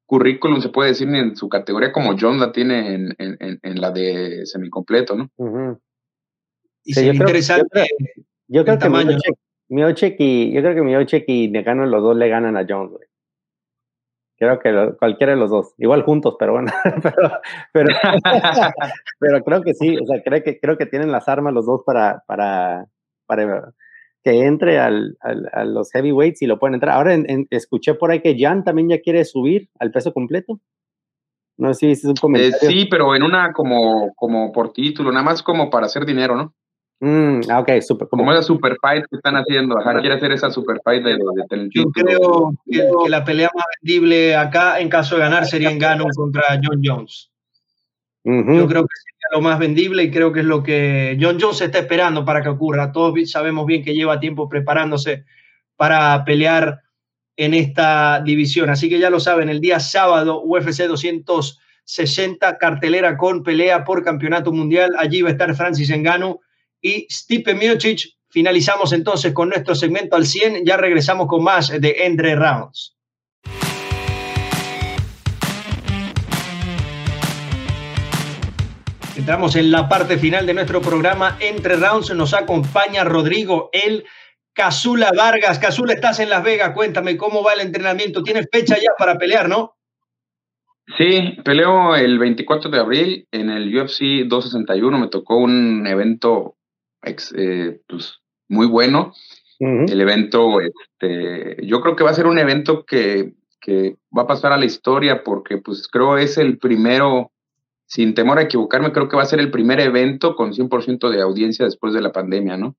currículum, se puede decir, en su categoría como John la tiene en, en, en la de semicompleto, ¿no? Uh -huh. Y sí, sería interesante. Creo, yo creo, yo creo que Miochek y yo creo que Miochek y Negano los dos le ganan a Jones, güey. Creo que lo, cualquiera de los dos, igual juntos, pero bueno, pero, pero, pero, creo que sí, o sea, creo que, creo que tienen las armas los dos para, para, para que entre al, al, a los heavyweights y lo pueden entrar. Ahora en, en, escuché por ahí que Jan también ya quiere subir al peso completo. No sé si es un comentario. Eh, sí, pero en una como, como por título, nada más como para hacer dinero, ¿no? Mm, ah, ok, super, como, como esa super fight que están haciendo. Ajá, quiere hacer esa super fight de, de, de Yo creo que, que, la pelea más vendible acá, en caso de ganar, sería en Gano contra John Jones. Uh -huh. Yo creo que sería lo más vendible y creo que es lo que John Jones está esperando para que ocurra. Todos sabemos bien que lleva tiempo preparándose para pelear en esta división. Así que ya lo saben, el día sábado, UFC 260, cartelera con pelea por campeonato mundial. Allí va a estar Francis Engano y Stipe Miocic. Finalizamos entonces con nuestro segmento al 100. Ya regresamos con más de Entre Rounds. Entramos en la parte final de nuestro programa Entre Rounds. Nos acompaña Rodrigo El Casula Vargas. Casula, estás en Las Vegas. Cuéntame cómo va el entrenamiento. ¿Tienes fecha ya para pelear, no? Sí, peleo el 24 de abril en el UFC 261. Me tocó un evento eh, pues, muy bueno. Uh -huh. El evento, este, yo creo que va a ser un evento que, que va a pasar a la historia porque pues creo es el primero sin temor a equivocarme, creo que va a ser el primer evento con 100% de audiencia después de la pandemia, ¿no?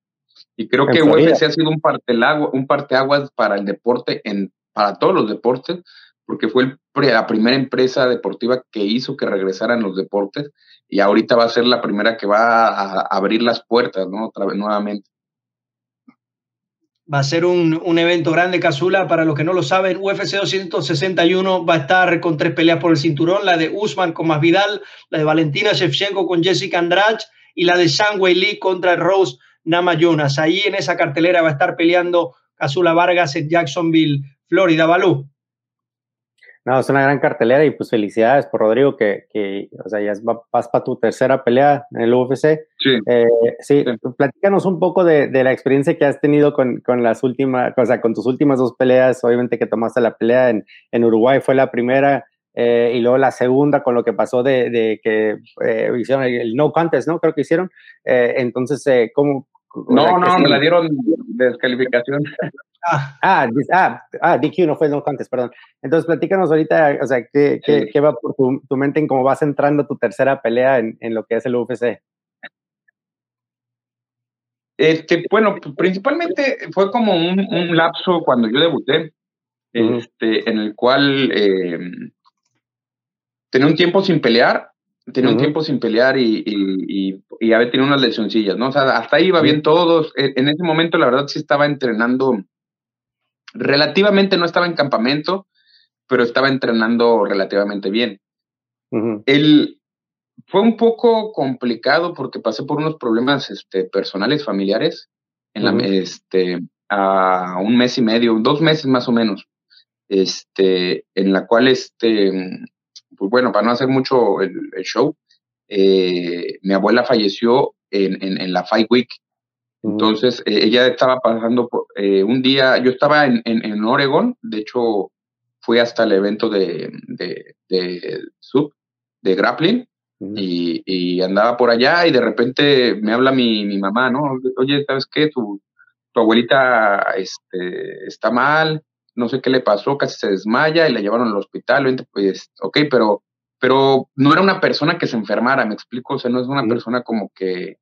Y creo que UFC ha sido un, partelagua, un parteaguas para el deporte, en, para todos los deportes, porque fue el, la primera empresa deportiva que hizo que regresaran los deportes y ahorita va a ser la primera que va a, abrir las puertas, ¿no? Otra vez, nuevamente. Va a ser un, un, evento grande, Casula. Para los que no lo saben, UFC 261 va a estar con tres peleas por el cinturón: la de Usman con Masvidal, la de Valentina Shevchenko con Jessica Andrade y la de Zhang Weili contra Rose Namajunas. Ahí en esa cartelera va a estar peleando Casula Vargas en Jacksonville, Florida. Balú. No, es una gran cartelera y pues felicidades por Rodrigo que, que o sea, ya vas para tu tercera pelea en el UFC. Sí. Eh, sí, sí, platícanos un poco de, de, la experiencia que has tenido con, con las últimas, o sea, con tus últimas dos peleas, obviamente que tomaste la pelea en, en Uruguay, fue la primera, eh, y luego la segunda con lo que pasó de, de que eh, hicieron el, el, no contest, ¿no? Creo que hicieron. Eh, entonces, ¿cómo, No, no, me la dieron de descalificación. Ah, ah, ah, ah, DQ no fue no contest, perdón. Entonces, platícanos ahorita, o sea, ¿qué, qué, va por tu, tu, mente en cómo vas entrando tu tercera pelea en, en lo que es el UFC? Este, bueno, principalmente fue como un, un lapso cuando yo debuté, este, en el cual eh, tenía un tiempo sin pelear, tenía un tiempo sin pelear y, y, y, había tenido unas lesioncillas, ¿no? O sea, hasta ahí iba bien todos. E, en ese momento, la verdad, sí estaba entrenando relativamente, no estaba en campamento, pero estaba entrenando relativamente bien. El, fue un poco complicado porque pasé por unos problemas este, personales, familiares, en la, este, a un mes y medio, dos meses más o menos, este, en la cual, este, pues bueno, para no hacer mucho el, show, eh, mi abuela falleció en, en, la Fight Week. Entonces, eh, ella estaba pasando por, eh, un día, yo estaba en, en, Oregon, de hecho, fui hasta el evento de, de, de sub, de grappling, y, andaba por allá y de repente me habla mi, mi mamá, ¿no? Oye, ¿sabes qué? Tu, tu abuelita este, está mal, no sé qué le pasó, casi se desmaya y la llevaron al hospital, pues, ok, pero, pero no era una persona que se enfermara, me explico, o sea, no es una persona como que,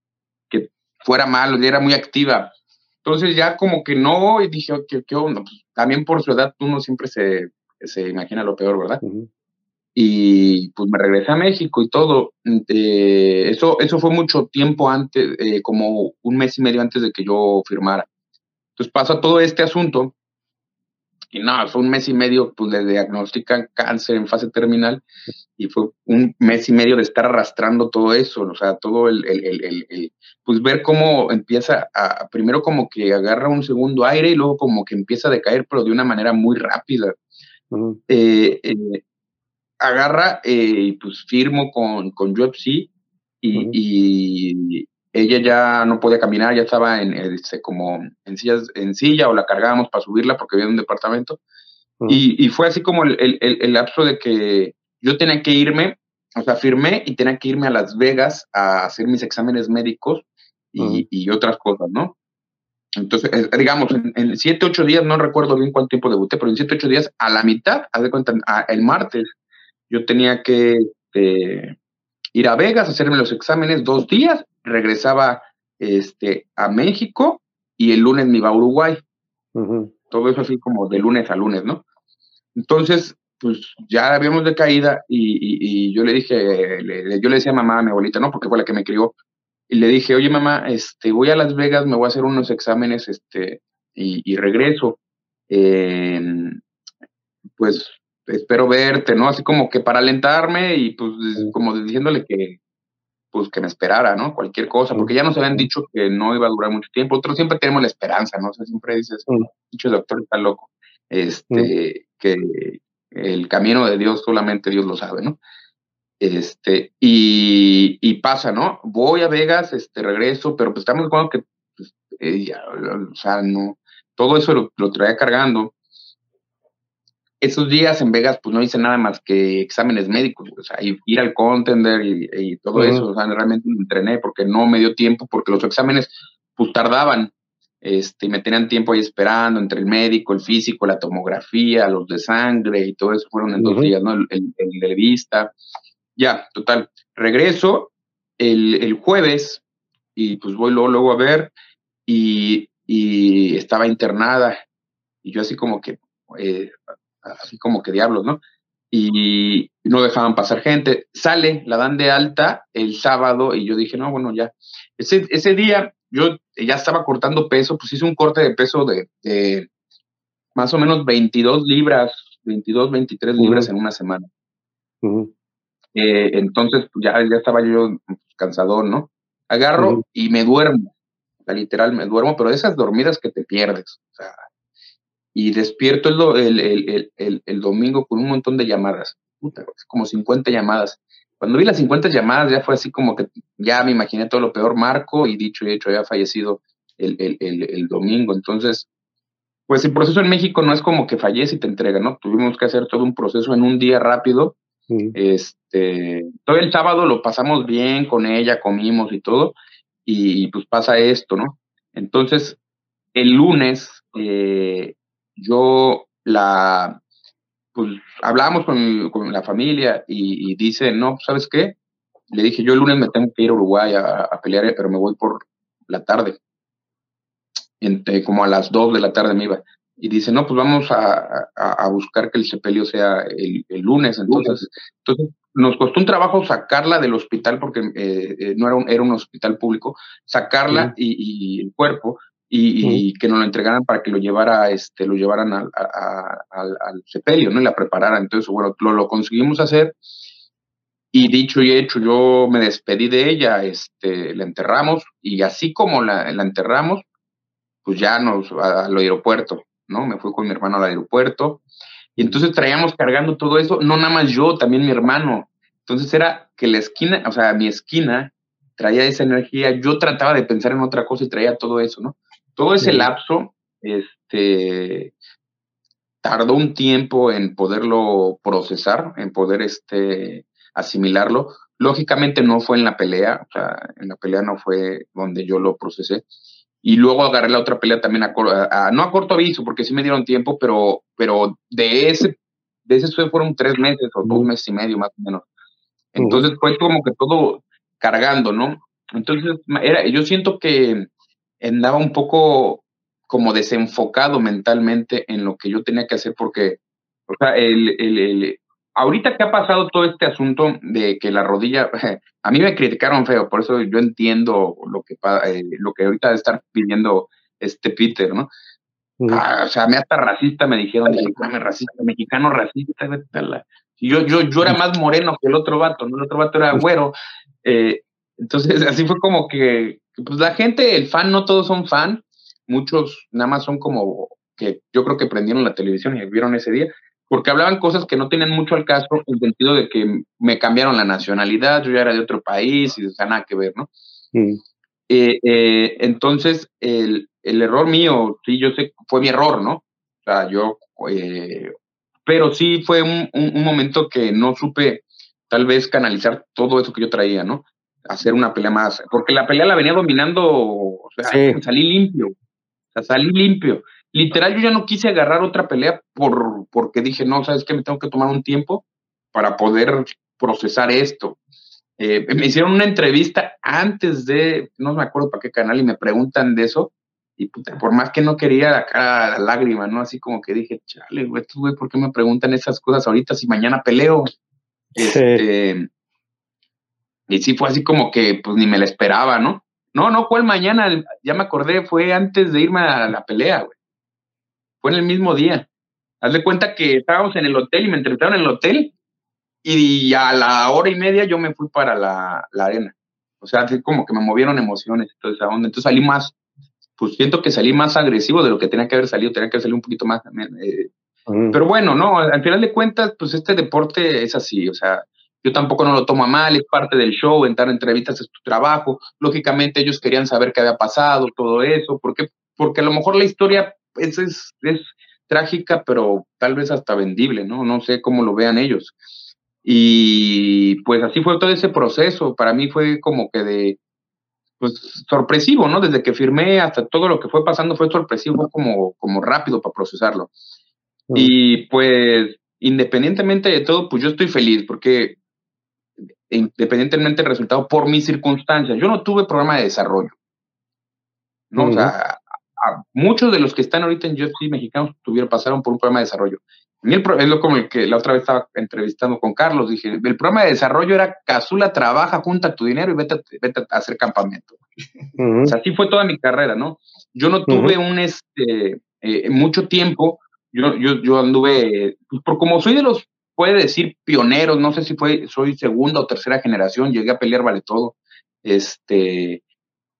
que fuera mal, era muy activa. Entonces ya como que no, y dije, ¿qué, qué onda? Pues, también por su edad uno siempre se, se imagina lo peor, ¿verdad? y pues me regresé a México y todo. Eh, eso, eso fue mucho tiempo antes, eh, como un mes y medio antes de que yo firmara. Entonces pasa todo este asunto y no, fue un mes y medio, pues le diagnostican cáncer en fase terminal y fue un mes y medio de estar arrastrando todo eso, o sea, todo el, el, el, el pues ver cómo empieza a, primero como que agarra un segundo aire y luego como que empieza a decaer, pero de una manera muy rápida. eh, eh, agarra eh, y pues firmo con, con UFC y, ella ya no podía caminar, ya estaba en, este, como en, sillas, en silla o la cargábamos para subirla porque había un departamento. y, y, fue así como el, el, el, lapso de que yo tenía que irme, o sea, firmé y tenía que irme a Las Vegas a hacer mis exámenes médicos y, y otras cosas, ¿no? Entonces, eh, digamos, en, siete, ocho días, no recuerdo bien cuánto tiempo debuté, pero en siete, ocho días, a la mitad, haz de cuenta, el martes, yo tenía que este, ir a Vegas, hacerme los exámenes dos días, regresaba este, a México y el lunes me iba a Uruguay. Todo eso así como de lunes a lunes, ¿no? Entonces, pues ya habíamos de caída y, yo le dije, yo le decía a mamá, a mi abuelita, no, porque fue la que me crió, y le dije, oye mamá, este, voy a Las Vegas, me voy a hacer unos exámenes, este, y, regreso. pues espero verte, ¿no? Así como que para alentarme y pues como diciéndole que pues que me esperara, ¿no? Cualquier cosa, porque ya nos habían dicho que no iba a durar mucho tiempo. Otros siempre tenemos la esperanza, ¿no? O sea, siempre dices, dicho el doctor está loco, este, que el camino de Dios solamente Dios lo sabe, ¿no? Este, y, y pasa, ¿no? Voy a Vegas, este, regreso, pero pues estamos de que, pues, eh, o sea, no, todo eso lo, lo traía cargando esos días en Vegas, pues no hice nada más que exámenes médicos, o sea, ir al contender y, todo eso, o sea, realmente me entrené porque no me dio tiempo, porque los exámenes, pues tardaban, este, me tenían tiempo ahí esperando entre el médico, el físico, la tomografía, los de sangre y todo eso fueron en dos días, ¿no? El, de vista. Ya, total. Regreso el, jueves y pues voy luego, luego a ver y, y estaba internada y yo así como que, eh, así como que diablos, ¿no? Y no dejaban pasar gente. Sale, la dan de alta el sábado y yo dije, no, bueno, ya. Ese, ese día yo ya estaba cortando peso, pues hice un corte de peso de, más o menos 22 libras, 22, 23 libras en una semana. Eh, entonces, pues, ya, ya estaba yo cansador, ¿no? Agarro y me duermo, literal me duermo, pero esas dormidas que te pierdes, o sea, y despierto el, el, el, el, domingo con un montón de llamadas, puta, como 50 llamadas. Cuando vi las 50 llamadas ya fue así como que ya me imaginé todo lo peor, Marco, y dicho y hecho, había fallecido el, domingo. Entonces, pues el proceso en México no es como que fallece y te entrega, ¿no? Tuvimos que hacer todo un proceso en un día rápido. Este, todo el sábado lo pasamos bien con ella, comimos y todo, y pues pasa esto, ¿no? Entonces, el lunes, eh, yo la, pues hablábamos con, la familia y, dice, no, ¿sabes qué? Le dije, yo el lunes me tengo que ir a Uruguay a, pelear, pero me voy por la tarde. Entre, como a las 2 de la tarde me iba. Y dice, no, pues vamos a, buscar que el sepelio sea el, lunes. Entonces, entonces, nos costó un trabajo sacarla del hospital porque eh, eh, no era un, era un hospital público, sacarla y, el cuerpo y, que nos lo entregaran para que lo llevara, este, lo llevaran al, al, sepelio, ¿no? Y la prepararan. Entonces, bueno, lo, lo conseguimos hacer. Y dicho y hecho, yo me despedí de ella, este, la enterramos y así como la, la enterramos, pues ya nos al aeropuerto, ¿no? Me fui con mi hermano al aeropuerto y entonces traíamos cargando todo eso, no nada más yo, también mi hermano. Entonces era que la esquina, o sea, mi esquina traía esa energía, yo trataba de pensar en otra cosa y traía todo eso, ¿no? Todo ese lapso, este, tardó un tiempo en poderlo procesar, en poder, este, asimilarlo. Lógicamente no fue en la pelea, o sea, en la pelea no fue donde yo lo procesé, y luego agarré la otra pelea también a, no a corto aviso, porque sí me dieron tiempo, pero, pero de ese, de ese fueron tres meses o dos meses y medio más o menos. Entonces fue como que todo cargando, ¿no? Entonces era, yo siento que andaba un poco como desenfocado mentalmente en lo que yo tenía que hacer porque, o sea, el, el, ahorita que ha pasado todo este asunto de que la rodilla, a mí me criticaron feo, por eso yo entiendo lo que, eh, lo que ahorita estar pidiendo este Peter, ¿no? Ah, o sea, me hasta racista me dijeron, mexicano racista, mexicano racista, yo, yo, yo era más moreno que el otro vato, ¿no? El otro vato era güero. Eh, entonces, así fue como que, pues la gente, el fan, no todos son fan, muchos nada más son como que yo creo que prendieron la televisión y vieron ese día, porque hablaban cosas que no tenían mucho al caso, en el sentido de que me cambiaron la nacionalidad, yo ya era de otro país y sea, nada que ver, ¿no? Mm. Eh, eh, entonces, el, el, error mío, sí, yo sé, fue mi error, ¿no? O sea, yo, eh, pero sí fue un, un, momento que no supe tal vez canalizar todo eso que yo traía, ¿no? Hacer una pelea más, porque la pelea la venía dominando, o sea, salí limpio, o sea, salí limpio literal yo ya no quise agarrar otra pelea por, porque dije, no, sabes que me tengo que tomar un tiempo para poder procesar esto. Eh, me hicieron una entrevista antes de, no me acuerdo para qué canal, y me preguntan de eso, y por más que no quería la cara la lágrima, ¿no? Así como que dije, chale, güey, güey, ¿por qué me preguntan esas cosas ahorita si mañana peleo? Este, y sí fue así como que, pues ni me la esperaba, ¿no? No, no, ¿cuál mañana? Ya me acordé, fue antes de irme a la pelea, güey fue en el mismo día. Haz de cuenta que estábamos en el hotel y me entrevistaron en el hotel y a la hora y media yo me fui para la, arena. O sea, así como que me movieron emociones toda esa onda. Entonces salí más, pues siento que salí más agresivo de lo que tenía que haber salido, tenía que haber salido un poquito más. Eh, pero bueno, no, al final de cuentas, pues este deporte es así, o sea, yo tampoco no lo tomo a mal, es parte del show, entrar en entrevistas es tu trabajo. Lógicamente ellos querían saber qué había pasado, todo eso, porque, porque a lo mejor la historia es, es, es trágica, pero tal vez hasta vendible, ¿no? No sé cómo lo vean ellos. Y pues así fue todo ese proceso. Para mí fue como que de, pues sorpresivo, ¿no? Desde que firmé hasta todo lo que fue pasando fue sorpresivo, como, como rápido para procesarlo. Y pues independientemente de todo, pues yo estoy feliz porque independientemente del resultado, por mis circunstancias, yo no tuve programa de desarrollo. ¿no? O sea, muchos de los que están ahorita en UFC mexicanos tuvieron, pasaron por un programa de desarrollo. A el, es lo como el que la otra vez estaba entrevistando con Carlos, dije, el programa de desarrollo era Casula trabaja, junta tu dinero y vete, a hacer campamento. O sea, así fue toda mi carrera, ¿no? Yo no tuve un, este, eh, mucho tiempo, yo, yo, yo anduve, pues, por como soy de los, puede decir, pioneros, no sé si fue, soy segunda o tercera generación, llegué a pelear vale todo, este,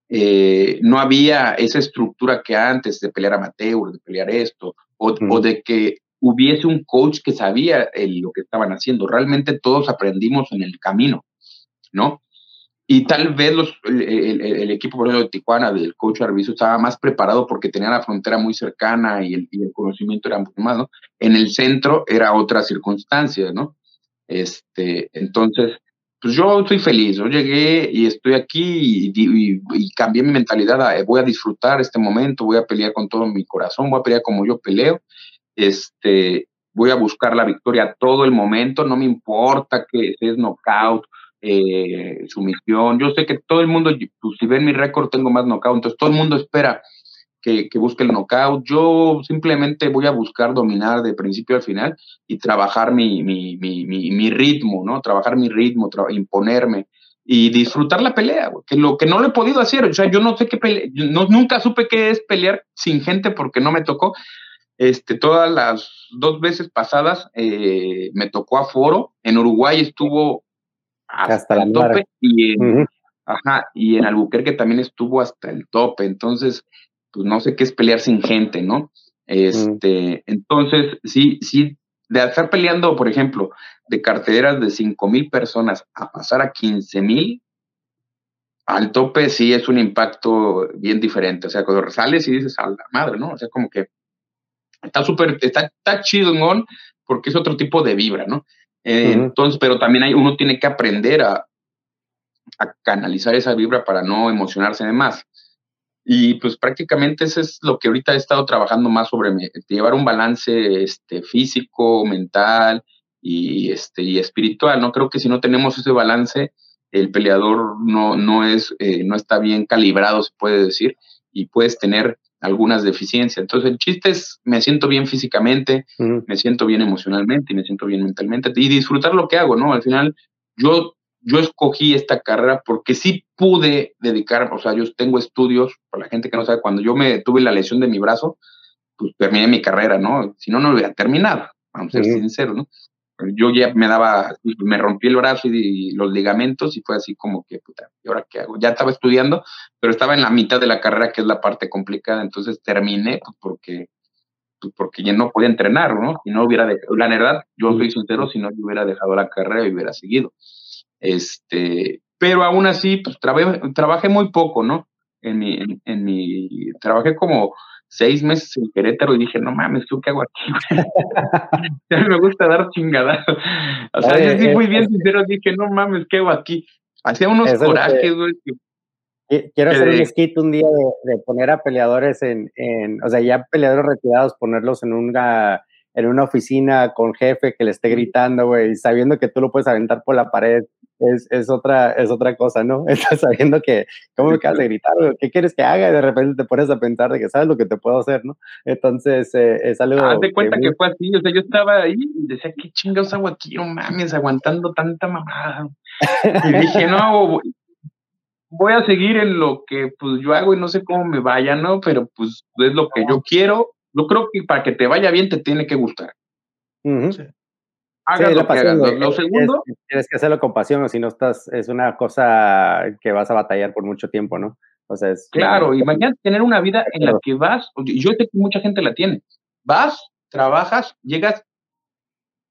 eh, no había esa estructura que antes de pelear amateur, de pelear esto, o, de que hubiese un coach que sabía lo que estaban haciendo. Realmente todos aprendimos en el camino, ¿no? Y tal vez los, el, equipo, por ejemplo, de Tijuana, del coach Arbizu, estaba más preparado porque tenía la frontera muy cercana y el, conocimiento era mucho más, ¿no? En el centro era otra circunstancia, ¿no? Este, entonces, pues yo estoy feliz, yo llegué y estoy aquí y, cambié mi mentalidad, voy a disfrutar este momento, voy a pelear con todo mi corazón, voy a pelear como yo peleo, este, voy a buscar la victoria todo el momento, no me importa que es knockout, eh, sumisión, yo sé que todo el mundo, pues si ven mi récord tengo más knockout, entonces todo el mundo espera que, busque el knockout. Yo simplemente voy a buscar dominar de principio al final y trabajar mi, ritmo, ¿no? Trabajar mi ritmo, imponerme y disfrutar la pelea, que lo que no lo he podido hacer, o sea, yo no sé qué pelear, no, nunca supe qué es pelear sin gente porque no me tocó. Este, todas las dos veces pasadas eh, me tocó a foro, en Uruguay estuvo hasta, el tope y en, ajá, y en Albuquerque también estuvo hasta el tope, entonces pues no sé qué es pelear sin gente, ¿no? Este, entonces, sí, sí, de estar peleando, por ejemplo, de carteleras de 5 mil personas a pasar a 15 mil, al tope sí es un impacto bien diferente. O sea, cuando sales y dices, a la madre, ¿no? O sea, como que está súper, está, está chidón porque es otro tipo de vibra, ¿no? Entonces, pero también hay, uno tiene que aprender a, a canalizar esa vibra para no emocionarse de más. Y pues prácticamente eso es lo que ahorita he estado trabajando más sobre llevar un balance este, físico, mental y, este, y espiritual. No creo que si no tenemos ese balance, el peleador no, no, es, eh, no está bien calibrado, se puede decir, y puedes tener algunas deficiencias. Entonces el chiste es, me siento bien físicamente, me siento bien emocionalmente y me siento bien mentalmente y disfrutar lo que hago, ¿no? Al final yo yo escogí esta carrera porque sí pude dedicar, o sea, yo tengo estudios, para la gente que no sabe, cuando yo me tuve la lesión de mi brazo, pues terminé mi carrera, ¿no? Si no, no lo hubiera terminado, vamos a ser sinceros, ¿no? Yo ya me daba, me rompí el brazo y, los ligamentos y fue así como que, puta, ¿y ahora qué hago? Ya estaba estudiando, pero estaba en la mitad de la carrera, que es la parte complicada, entonces terminé pues, porque pues, porque ya no podía entrenar, ¿no? Y no hubiera dejado, la verdad, yo soy sincero, si no yo hubiera dejado la carrera y hubiera seguido. Este, pero aún así, pues trabajé, muy poco, ¿no? En mi, en, mi, trabajé como seis meses en Querétaro y dije, no mames, ¿tú qué hago aquí? ya me gusta dar chingadas. O sea, yo sí fui bien sincero, dije, no mames, ¿qué hago aquí? Hacía unos corajes, güey. Quiero hacer un skit un día de, de, poner a peleadores en, en, o sea, ya peleadores retirados, ponerlos en una en una oficina con jefe que le esté gritando, güey, sabiendo que tú lo puedes aventar por la pared, es, es, otra, es otra cosa, ¿no? Estás sabiendo que, ¿cómo me acabas de gritar? ¿Qué quieres que haga? Y de repente te pones a pensar de que sabes lo que te puedo hacer, ¿no? Entonces, eh, es algo... Haz de cuenta que, fue así, o sea, yo estaba ahí y decía, ¿qué chingados hago aquí? No mames, aguantando tanta mamada. Y dije, no, voy a seguir en lo que pues yo hago y no sé cómo me vaya, ¿no? Pero pues es lo que yo quiero yo creo que para que te vaya bien te tiene que gustar. lo que Lo, segundo. tienes que hacerlo con pasión, o si no estás, es una cosa que vas a batallar por mucho tiempo, ¿no? O sea, es, claro, imagínate tener una vida en la que vas, yo sé que mucha gente la tiene. Vas, trabajas, llegas,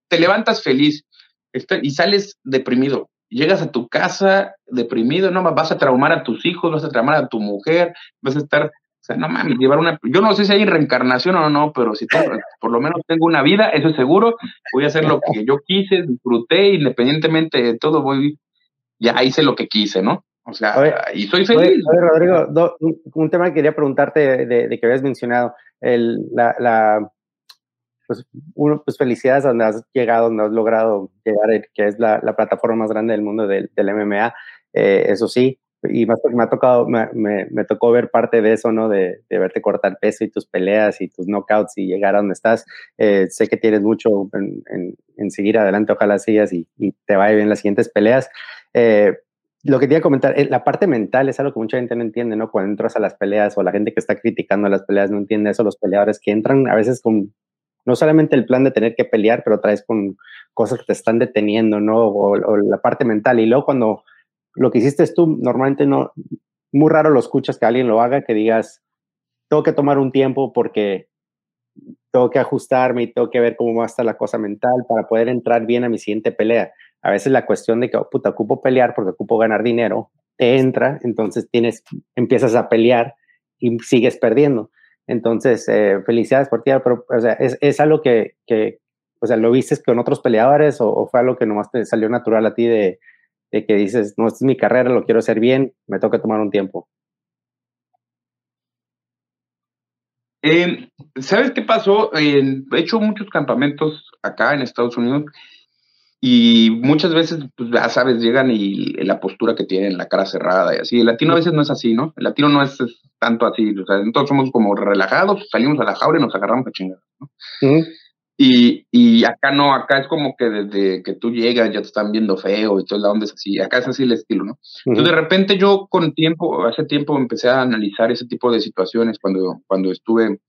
te levantas feliz este, y sales deprimido. Llegas a tu casa deprimido, no vas a traumar a tus hijos, vas a traumar a tu mujer, vas a estar o sea, no mames, llevar una. Yo no sé si hay reencarnación o no, pero si tengo, por lo menos tengo una vida, eso es seguro. Voy a hacer lo que yo quise, disfruté, independientemente de todo, voy. Ya hice lo que quise, ¿no? O sea, y soy feliz. Oye, Rodrigo, un tema que quería preguntarte de, que habías mencionado, el, la, la pues, uno, pues felicidades donde has llegado, donde has logrado llegar, que es la, la plataforma más grande del mundo del, del MMA. Eh, eso sí, y más porque me ha tocado, me, me, tocó ver parte de eso, ¿no? De, de, verte cortar peso y tus peleas y tus knockouts y llegar a donde estás. Eh, sé que tienes mucho en, en, seguir adelante, ojalá sigas y, y, te vaya bien las siguientes peleas. Eh, lo que quería comentar, eh, la parte mental es algo que mucha gente no entiende, ¿no? Cuando entras a las peleas o la gente que está criticando las peleas no entiende eso, los peleadores que entran a veces con no solamente el plan de tener que pelear, pero traes con cosas que te están deteniendo, ¿no? O, o la parte mental. Y luego cuando lo que hiciste tú, normalmente no, muy raro lo escuchas que alguien lo haga, que digas, tengo que tomar un tiempo porque tengo que ajustarme y tengo que ver cómo va a estar la cosa mental para poder entrar bien a mi siguiente pelea. A veces la cuestión de que, oh, puta, ocupo pelear porque ocupo ganar dinero, te entra, entonces tienes, empiezas a pelear y sigues perdiendo. Entonces, eh, felicidades por ti, pero o sea, es, es algo que, que, o sea, ¿lo viste con otros peleadores o, o, fue algo que nomás te salió natural a ti de, de que dices, no, esta es mi carrera, lo quiero hacer bien, me toca tomar un tiempo? Eh, ¿Sabes qué pasó? he hecho muchos campamentos acá en Estados Unidos y muchas veces, pues ya sabes, llegan y la postura que tienen, la cara cerrada y así. El latino a veces no es así, ¿no? El latino no es, tanto así. O sea, nosotros somos como relajados, salimos a la jaula y nos agarramos a chingar, ¿no? Y, y, acá no, acá es como que desde que tú llegas ya te están viendo feo y toda la onda es así. Acá es así el estilo, ¿no? Entonces, de repente yo con tiempo, hace tiempo empecé a analizar ese tipo de situaciones cuando, cuando estuve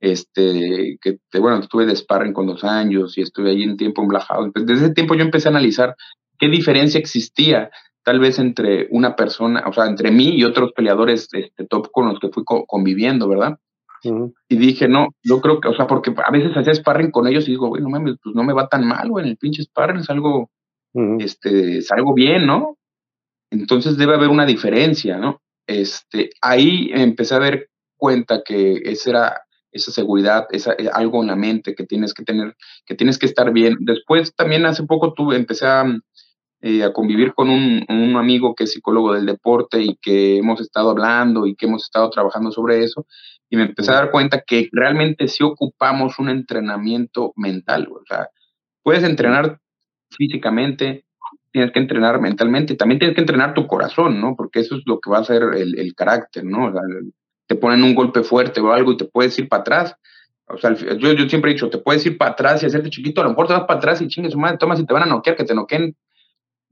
este, que, bueno, estuve de sparring con dos años y estuve ahí en tiempo emblajado. Desde ese tiempo yo empecé a analizar qué diferencia existía tal vez entre una persona, o sea, entre mí y otros peleadores este, top con los que fui conviviendo, ¿verdad? Y dije, no, yo creo que, o sea, porque a veces hacía sparring con ellos y digo, güey, no mames, pues no me va tan mal, güey, en el pinche sparring es algo, este, es algo bien, ¿no? Entonces debe haber una diferencia, ¿no? Este, ahí empecé a ver cuenta que ese era esa seguridad, esa, eh, algo en la mente que tienes que tener, que tienes que estar bien. Después también hace poco tuve, empecé a, eh, a convivir con un, un, amigo que es psicólogo del deporte y que hemos estado hablando y que hemos estado trabajando sobre eso y me empecé a dar cuenta que realmente sí ocupamos un entrenamiento mental, o sea, puedes entrenar físicamente, tienes que entrenar mentalmente, también tienes que entrenar tu corazón, ¿no? Porque eso es lo que va a ser el, el carácter, ¿no? O sea, te ponen un golpe fuerte o algo y te puedes ir para atrás. O sea, yo, yo siempre he dicho, te puedes ir para atrás y hacerte chiquito, a lo mejor te vas para atrás y chingues madre, tomas y te van a noquear, que te noqueen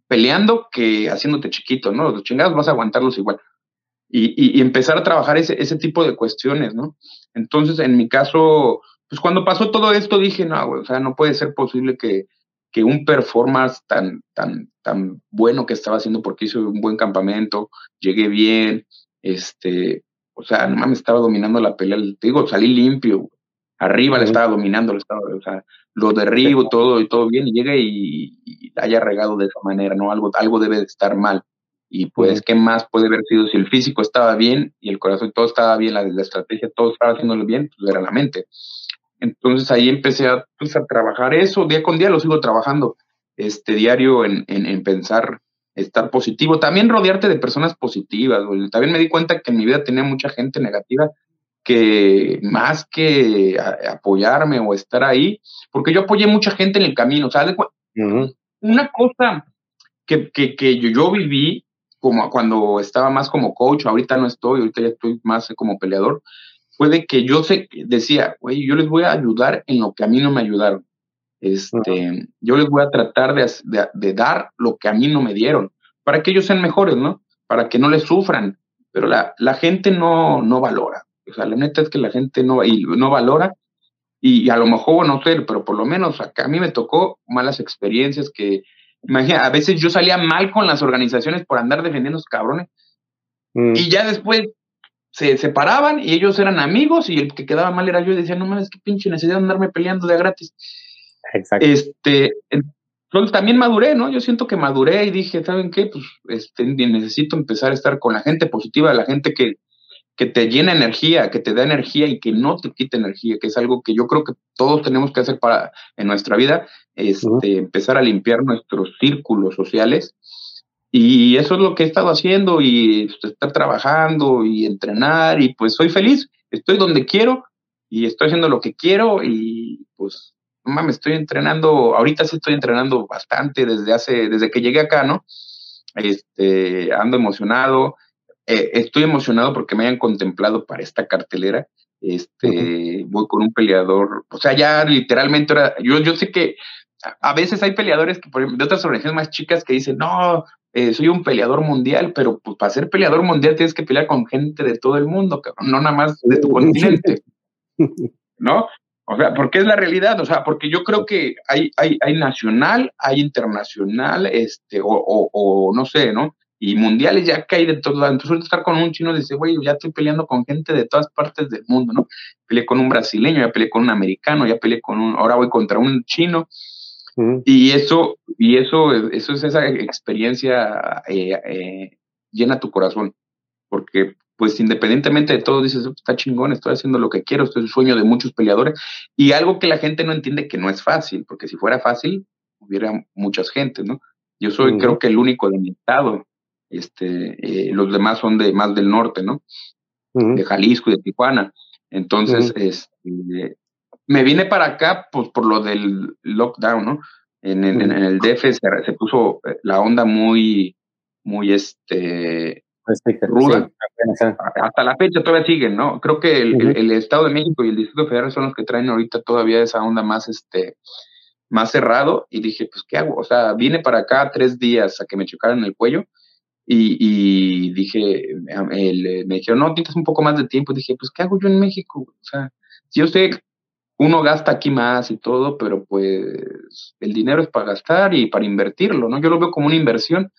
peleando que haciéndote chiquito, ¿no? Los chingados vas a aguantarlos igual. Y, y, empezar a trabajar ese, ese tipo de cuestiones, ¿no? Entonces, en mi caso, pues cuando pasó todo esto dije, no, güey, o sea, no puede ser posible que, que un performance tan, tan, tan bueno que estaba haciendo porque hice un buen campamento, llegué bien, este, o sea, no me estaba dominando la pelea. Te digo, salí limpio. Arriba le estaba dominando, le estaba, o sea, lo derribo todo y todo bien y llega y, haya regado de esa manera, ¿no? Algo, algo debe de estar mal. Y pues, ¿qué más puede haber sido si el físico estaba bien y el corazón todo estaba bien, la, estrategia todo estaba haciéndolo bien? Pues era la mente. Entonces ahí empecé a, pues, a trabajar eso, día con día lo sigo trabajando, este diario en, en, en pensar estar positivo. También rodearte de personas positivas. También me di cuenta que en mi vida tenía mucha gente negativa que más que apoyarme o estar ahí, porque yo apoyé mucha gente en el camino. O sea, una cosa que, que, que yo, yo, viví como cuando estaba más como coach, ahorita no estoy, ahorita ya estoy más como peleador, fue de que yo sé, decía, güey, yo les voy a ayudar en lo que a mí no me ayudaron. Este, Yo les voy a tratar de, de, dar lo que a mí no me dieron, para que ellos sean mejores, ¿no? Para que no les sufran. Pero la, la gente no, no valora. O sea, la neta es que la gente no, y no valora. Y, a lo mejor, no sé, pero por lo menos acá a mí me tocó malas experiencias que, imagina, a veces yo salía mal con las organizaciones por andar defendiendo a los cabrones. Mm. Y ya después se separaban y ellos eran amigos y el que quedaba mal era yo y decía, no mames, qué pinche necesidad de andarme peleando de gratis. Exacto. Este, entonces también maduré, ¿no? Yo siento que maduré y dije, ¿saben qué? Pues este, necesito empezar a estar con la gente positiva, la gente que, que te llena energía, que te da energía y que no te quita energía, que es algo que yo creo que todos tenemos que hacer para en nuestra vida, este, empezar a limpiar nuestros círculos sociales. Y eso es lo que he estado haciendo y estar trabajando y entrenar y pues soy feliz, estoy donde quiero y estoy haciendo lo que quiero y pues me estoy entrenando, ahorita sí estoy entrenando bastante desde hace, desde que llegué acá, ¿no? Este, ando emocionado, eh, estoy emocionado porque me hayan contemplado para esta cartelera. Este, voy con un peleador, o sea, ya literalmente era, yo, yo sé que a veces hay peleadores que, por ejemplo, de otras organizaciones más chicas que dicen, no, eh, soy un peleador mundial, pero pues para ser peleador mundial tienes que pelear con gente de todo el mundo, no nada más de tu continente, ¿no? O sea, porque es la realidad, o sea, porque yo creo que hay, hay, hay nacional, hay internacional, este, o, o, no sé, ¿no? Y mundiales ya que hay de todo. Entonces, estar con un chino dice, güey, ya estoy peleando con gente de todas partes del mundo, ¿no? Peleé con un brasileño, ya peleé con un americano, ya peleé con un, ahora voy contra un chino. Y eso, y eso, eso es esa experiencia eh, eh, llena tu corazón, porque pues independientemente de todo, dices, está chingón, estoy haciendo lo que quiero, esto es el sueño de muchos peleadores. Y algo que la gente no entiende que no es fácil, porque si fuera fácil, hubiera muchas gente, ¿no? Yo soy, creo que el único de mi estado. Este, eh, los demás son de más del norte, ¿no? De Jalisco y de Tijuana. Entonces, este, me vine para acá, pues por lo del lockdown, ¿no? En, el DF se, puso eh, la onda muy, muy, este, ruda. Hasta la fecha todavía siguen, ¿no? Creo que el, Estado de México y el Distrito Federal son los que traen ahorita todavía esa onda más, este, más cerrado. Y dije, pues, ¿qué hago? O sea, vine para acá tres días a que me chocaran el cuello. Y, dije, me dijeron, no, necesitas un poco más de tiempo. Y dije, pues, ¿qué hago yo en México? O sea, si yo sé, uno gasta aquí más y todo, pero pues el dinero es para gastar y para invertirlo, ¿no? Yo lo veo como una inversión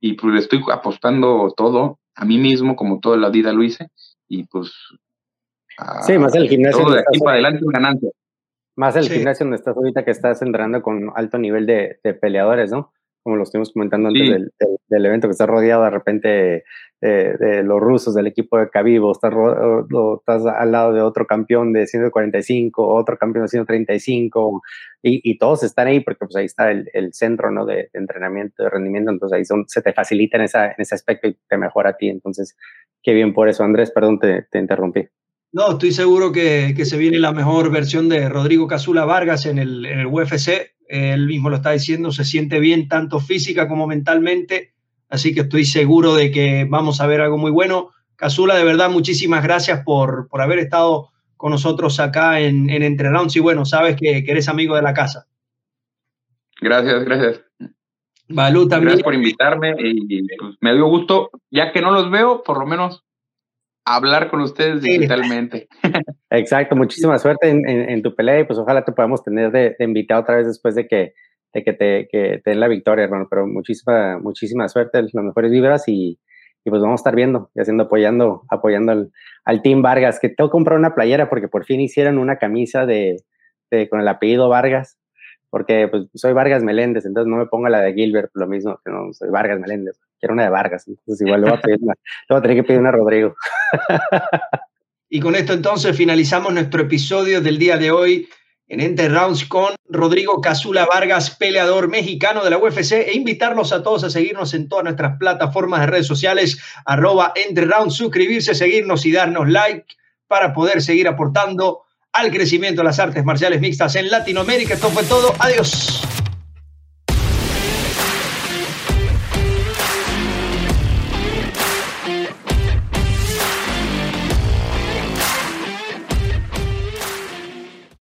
y pues le estoy apostando todo a mí mismo, como toda la vida lo hice, y pues... sí, más el gimnasio. Todo de aquí para adelante es ganancia. Más el gimnasio donde estás ahorita que estás entrenando con alto nivel de, de peleadores, ¿no? Como lo estuvimos comentando antes del, del, evento, que estás rodeado de repente de, los rusos del equipo de Cabivo, estás, estás al lado de otro campeón de 145, otro campeón de 135, y, y todos están ahí porque pues ahí está el, el centro ¿no? de, entrenamiento, de rendimiento, entonces ahí son, se te facilita en, esa, en ese aspecto y te mejora a ti, entonces qué bien por eso. Andrés, perdón, te, te interrumpí. No, estoy seguro que, que, se viene la mejor versión de Rodrigo Casula Vargas en el, en el UFC. Él mismo lo está diciendo, se siente bien tanto física como mentalmente Así que estoy seguro de que vamos a ver algo muy bueno. Casula, de verdad, muchísimas gracias por, por haber estado con nosotros acá en, en Entre Rounds y bueno, sabes que, eres amigo de la casa. Gracias, gracias. Balú también. Gracias por invitarme y pues, me dio gusto, ya que no los veo, por lo menos hablar con ustedes digitalmente. Exacto, muchísima suerte en, tu pelea y pues ojalá te podamos tener de, de invitado otra vez después de que que te, que den la victoria, hermano. Pero muchísima, muchísima suerte, las mejores vibras y, y pues vamos a estar viendo y haciendo, apoyando, apoyando al, al, Team Vargas, que tengo que comprar una playera porque por fin hicieron una camisa de, de, con el apellido Vargas, porque pues soy Vargas Meléndez, entonces no me pongo la de Gilbert, lo mismo, que no soy Vargas Meléndez, quiero una de Vargas, entonces igual le voy a, pedir una, le voy a tener que pedir una a Rodrigo. y con esto entonces finalizamos nuestro episodio del día de hoy en Enter Rounds con Rodrigo Casula Vargas, peleador mexicano de la UFC, e invitarlos a todos a seguirnos en todas nuestras plataformas de redes sociales, arroba Enter Rounds, suscribirse, seguirnos y darnos like para poder seguir aportando al crecimiento de las artes marciales mixtas en Latinoamérica. Esto fue todo. Adiós.